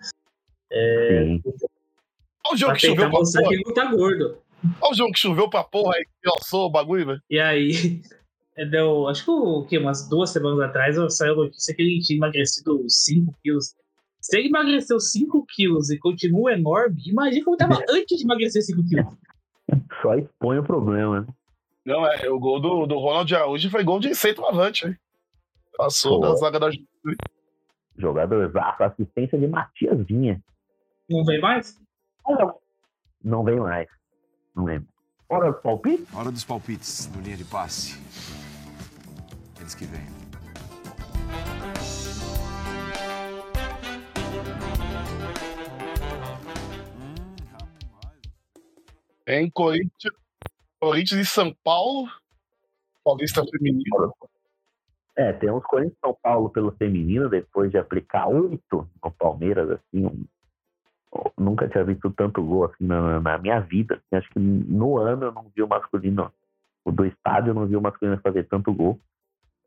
Sim. Olha o jogo Pra que choveu pra porra. que ele não tá gordo. Olha o jogo que choveu pra porra aí, que alçou o bagulho, velho. E aí, é, deu, acho que o que, umas duas semanas atrás saiu a notícia que ele tinha emagrecido 5 quilos. Se ele emagreceu 5 quilos e continua enorme, imagina como tava antes de emagrecer 5 quilos. Só expõe o problema, né? Não, é, o gol do, do Ronald Araújo foi gol de centroavante, hein? Passou Pô. da zaga da Jogador zaço, assistência de Matias Vinha. Não vem mais? Não vem mais. Não lembro. Hora do palpite? Hora dos palpites do linha de passe. Eles que vêm. Tem Corinthians, Corinthians e São Paulo. Paulista feminino. É, temos Corinthians e São Paulo pelo feminino, depois de aplicar oito no Palmeiras, assim, um- nunca tinha visto tanto gol assim na, na minha vida. assim, acho que no ano eu não vi o masculino, o do estádio eu não vi o masculino fazer tanto gol.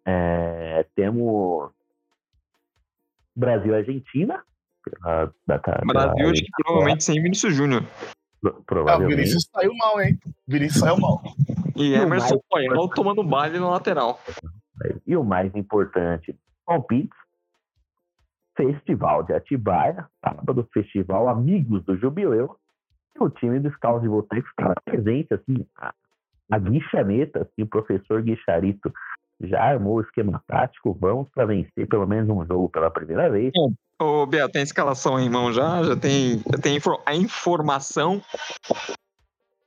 É, temos Brasil e Argentina. pela data- Brasil, pela- acho que provavelmente sem Vinícius Júnior. Ah, o provavelmente. Vinícius saiu mal, hein? O Vinícius saiu mal. E o Emerson Royal tomando baile no lateral. E o mais importante, palpites. Festival de Atibaia, sábado, festival Amigos do Jubileu. E o time do Scouts de Boteco estava presente, assim, a, a guichaneta, assim, o professor Guicharito já armou o esquema tático, vamos para vencer pelo menos um jogo pela primeira vez. Ô, Beto, tem escalação em mão já? Já tem, já tem a informação?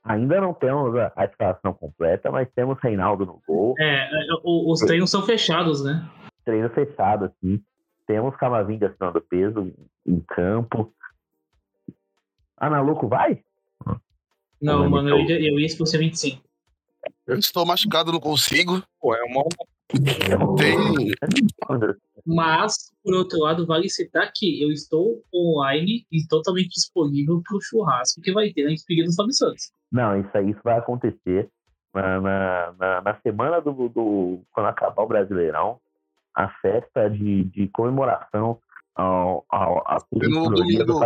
Ainda não temos a, a escalação completa, mas temos Reinaldo no gol, É, o- os treinos são fechados, né? treino fechado, assim. Temos Camavinga assinando peso em campo. Analuco vai? Não, mano, eu então- ia, eu ia expulsar 25. Eu estou machucado, não consigo. Pô, é uma Tem. Mas, por outro lado, vale citar que eu estou online e totalmente disponível para o churrasco que vai ter na Despedida dos Fábio Santos. Não, isso aí isso vai acontecer na, na, na, na semana do, do. Quando acabar o Brasileirão, a festa de, de comemoração ao, ao, à do.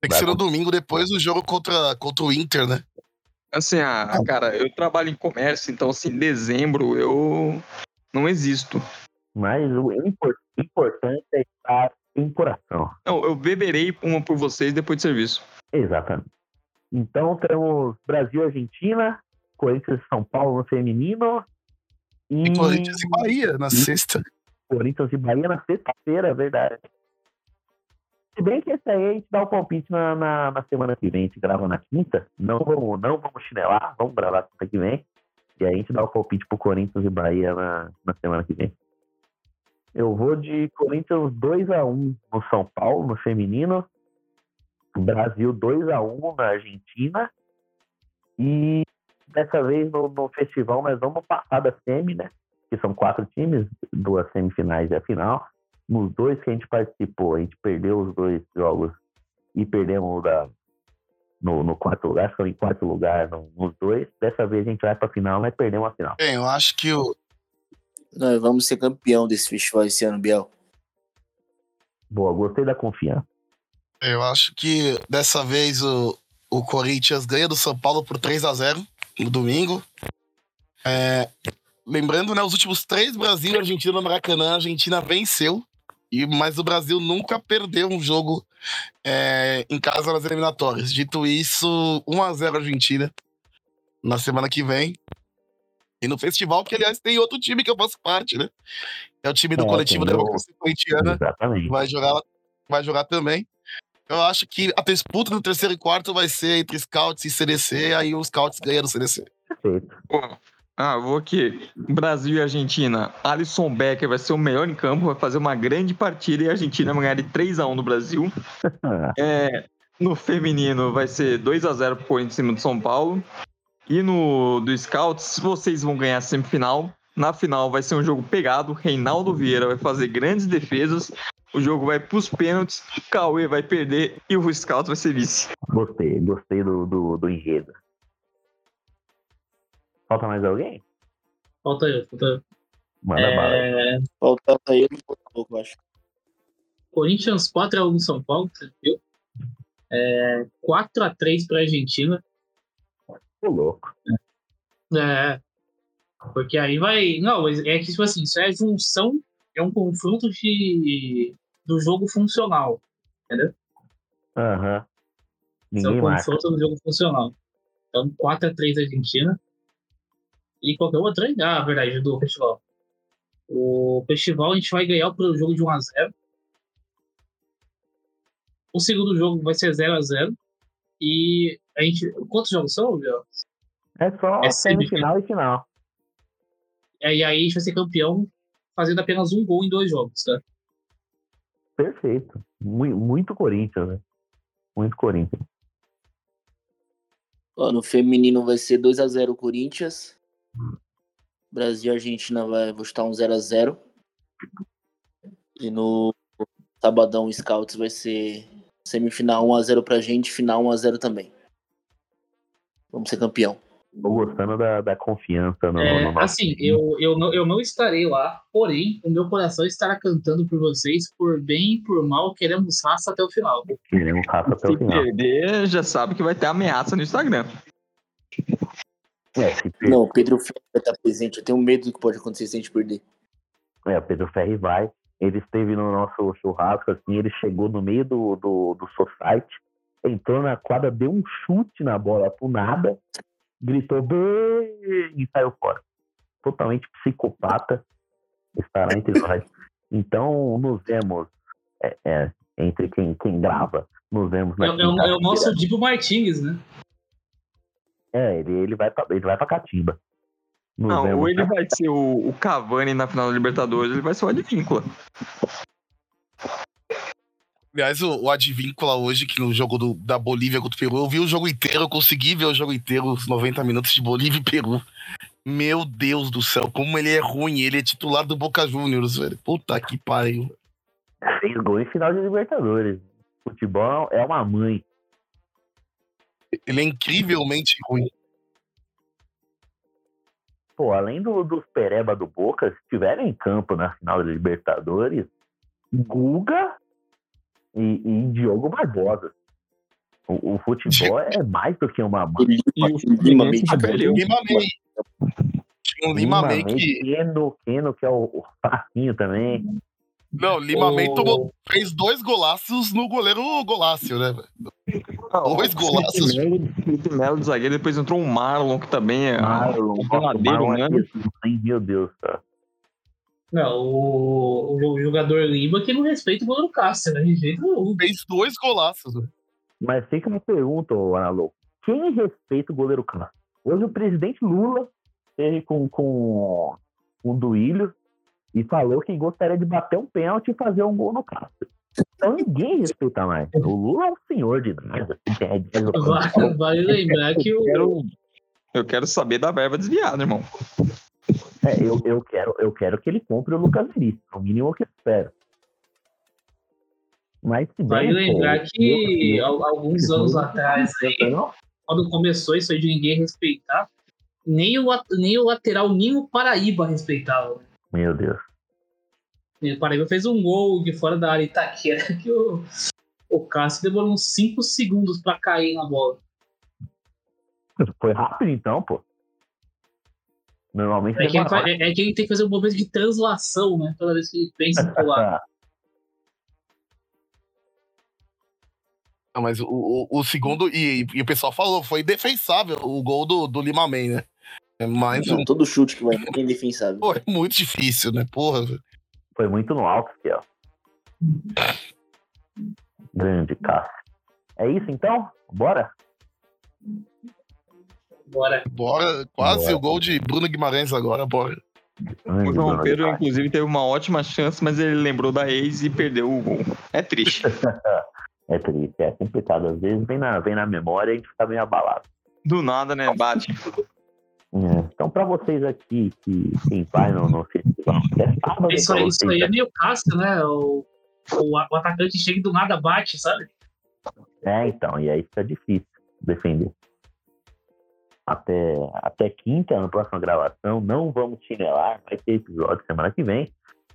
Tem que ser no domingo depois do jogo contra, contra o Inter, né? Assim, ah, cara, eu trabalho em comércio, então assim, dezembro eu não existo. Mas o impor- importante é estar em coração. Não, eu beberei uma por vocês depois de serviço. Exatamente. Então temos Brasil e Argentina, Corinthians e São Paulo no feminino. E, E Corinthians e Bahia na sexta. Corinthians e Bahia na sexta-feira, é verdade. Se bem que esse aí a gente dá o palpite na, na, na semana que vem, a gente grava na quinta. Não vamos, não vamos chinelar, vamos gravar quinta que vem. E aí a gente dá o palpite pro Corinthians e Bahia na, na semana que vem. Eu vou de Corinthians 2x1 no São Paulo, no feminino. Brasil 2x1 na Argentina. E dessa vez no, no festival nós vamos passar da semi, né? Que são quatro times, duas semifinais e a final. Nos dois que a gente participou, a gente perdeu os dois jogos e perdemos da, no, no quarto lugar, ficamos em quarto lugar no- nos dois. Dessa vez a gente vai pra final, mas perdemos a final. Bem, eu acho que o. Nós vamos ser campeão desse festival esse ano, Biel. Boa, gostei da confiança. Eu acho que dessa vez o, o Corinthians ganha do São Paulo por 3 a 0 no domingo. É, lembrando, né, os últimos três Brasil e Argentina no Maracanã, a Argentina venceu. E, mas o Brasil nunca perdeu um jogo é, em casa nas eliminatórias. Dito isso, 1 a 0 Argentina na semana que vem. E no festival, que aliás tem outro time que eu faço parte, né? É o time do É, coletivo da o- Democracia Corintiana Exatamente. vai jogar, vai jogar também. Eu acho que a disputa no terceiro e quarto vai ser entre Scouts e CDC, aí os Scouts ganham do CDC. Perfeito. Ah, vou aqui. Brasil e Argentina. Alisson Becker vai ser o melhor em campo, vai fazer uma grande partida e a Argentina vai ganhar de 3x1 no Brasil. É, no feminino vai ser 2x0 pro Corinthians em cima do São Paulo. E no do Scouts, vocês vão ganhar a semifinal. Na final vai ser um jogo pegado. Reinaldo Vieira vai fazer grandes defesas. O jogo vai pros pênaltis. Cauê vai perder e o Scouts vai ser vice. Gostei, gostei do, do, do enredo. Falta mais alguém? Falta eu, falta eu. Manda bala. É, Faltava eu e pouco, acho. Corinthians 4x1 São Paulo, você viu? É, 4x3 pra Argentina. Ô, louco. É. Porque aí vai. Não, é que, tipo assim, isso é junção, é um confronto de, do jogo funcional. Entendeu? Aham. Isso é um confronto do jogo funcional. Então, 4x3 Argentina. E qualquer outra aí? Ah, verdade, do festival. O festival a gente vai ganhar o jogo de 1x0. O segundo jogo vai ser 0x0. E a gente. Quantos jogos são, Léo? É só É semifinal e final. E aí a gente vai ser campeão fazendo apenas um gol em dois jogos, tá? Perfeito. Muito, muito Corinthians, né? Muito Corinthians. Ó, no feminino vai ser 2x0 Corinthians. Brasil e Argentina vai vou chutar um 0x0. E no sabadão Scouts vai ser semifinal 1x0 pra gente, final 1x0 também. Vamos ser campeão. Tô gostando da, da confiança no, É, no nosso assim, time. eu, eu, não, eu não estarei lá, porém, o meu coração estará cantando por vocês, por bem e por mal, queremos raça até o final. Queremos raça até Se o final. perder, já sabe que vai ter ameaça no Instagram. É, se per- Não, o Pedro Ferro vai estar presente. Eu tenho medo do que pode acontecer se a gente perder. é, o Pedro Ferri vai. Ele esteve no nosso churrasco, assim, ele chegou no meio do, do, do society, entrou na quadra, deu um chute na bola por nada, gritou bem e saiu fora. Totalmente psicopata, estará entre nós. Então, nos vemos é, é, entre quem, quem grava, nos vemos É, na é o- é o nosso Dibo Martins, né? É, ele, ele, vai pra, ele vai pra Catimba. Não, ou ele vai ser o, o Cavani na final da Libertadores, ele vai ser o Advíncula. Aliás, o, o Advíncula hoje, que no jogo do- da Bolívia contra o Peru, eu vi o jogo inteiro, eu consegui ver o jogo inteiro, os 90 minutos de Bolívia e Peru. Meu Deus do céu, como ele é ruim, ele é titular do Boca Juniors, velho. Puta que pariu. Fez gol em final de Libertadores. Futebol é uma mãe. Ele é incrivelmente ruim. Pô, além do, dos Pereba do Boca, se estiverem em campo na final da Libertadores, Guga e, e Diogo Barbosa. O, o futebol é mais do que uma. E o Lima May. Lima May. Tinha um Lima May que. Keno, Keno, que é o, o fraquinho também. Não, Lima O- tomou, fez dois golaços no goleiro Golácio, né? Não, Dois o golaços. Felipe Melo- Felipe Melo de zagueiro, depois entrou o Marlon, que também é Marlon, um verdadeiro, Marlon né? é hein? Meu Deus, cara. Não, o, o jogador Lima que não respeita o goleiro Cássio, né? De jeito nenhum. Fez dois golaços, velho. Mas fica uma pergunta, Analô. Quem respeita o goleiro Castro? Hoje o presidente Lula esteve com, com, com o Duílio e falou que gostaria de bater um pênalti e fazer um gol no Castro. Então ninguém respeita mais. O Lula é um senhor de nada. Vale, vale lembrar que Eu o. quero, eu quero saber da verba desviada, irmão. é, eu, eu, quero, eu quero que ele compre o Lucas Veríssimo. É o mínimo que eu espero. Mas se bem, Vale pô, lembrar eu- que eu- al- alguns anos atrás, aí, Não, quando começou isso aí de ninguém respeitar, nem o, nem o lateral, nem o Paraíba respeitava. Meu Deus. E O Paraíba fez um gol de fora da área Itaquera que o, o Cássio demorou uns 5 segundos pra cair na bola. Foi rápido então, pô. Normalmente É que, ele, demora fa- é, é que ele tem que fazer um movimento de translação, né? Toda vez que ele pensa em pular. Ah, mas o, o, o segundo, e, e o pessoal falou, foi defensável o gol do, do Lima May, né? É mais um. Não, todo chute que vai é indefensável. Pô, é muito difícil, né? Porra. Foi muito no alto aqui, ó. Grande Cássio. É isso então? Bora? Bora. Bora, quase Bora. o gol de Bruno Guimarães agora, bora. O João Bruno Pedro, inclusive, teve uma ótima chance, mas ele lembrou da ex e perdeu o gol. É triste. É triste, é complicado. Às vezes vem na, vem na memória e a gente fica meio abalado. Do nada, né? Bate. É. Então, pra vocês aqui que quem vai no, no festival, é sábado, Isso pra aí, isso aí é meio Cássio, né? O, o, o atacante chega e do nada bate, sabe? É, então, e aí fica difícil defender. Até, até quinta, na próxima gravação, não vamos chinelar, vai ter episódio semana que vem.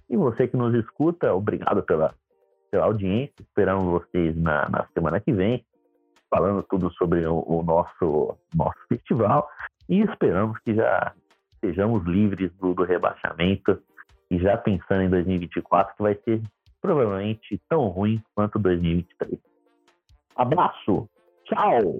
E você que nos escuta, obrigado pela, pela audiência. Esperamos vocês na, na semana que vem. falando tudo sobre o, o nosso, nosso festival e esperamos que já sejamos livres do, do rebaixamento e já pensando em 2024 que vai ser provavelmente tão ruim quanto 2023. Abraço, tchau!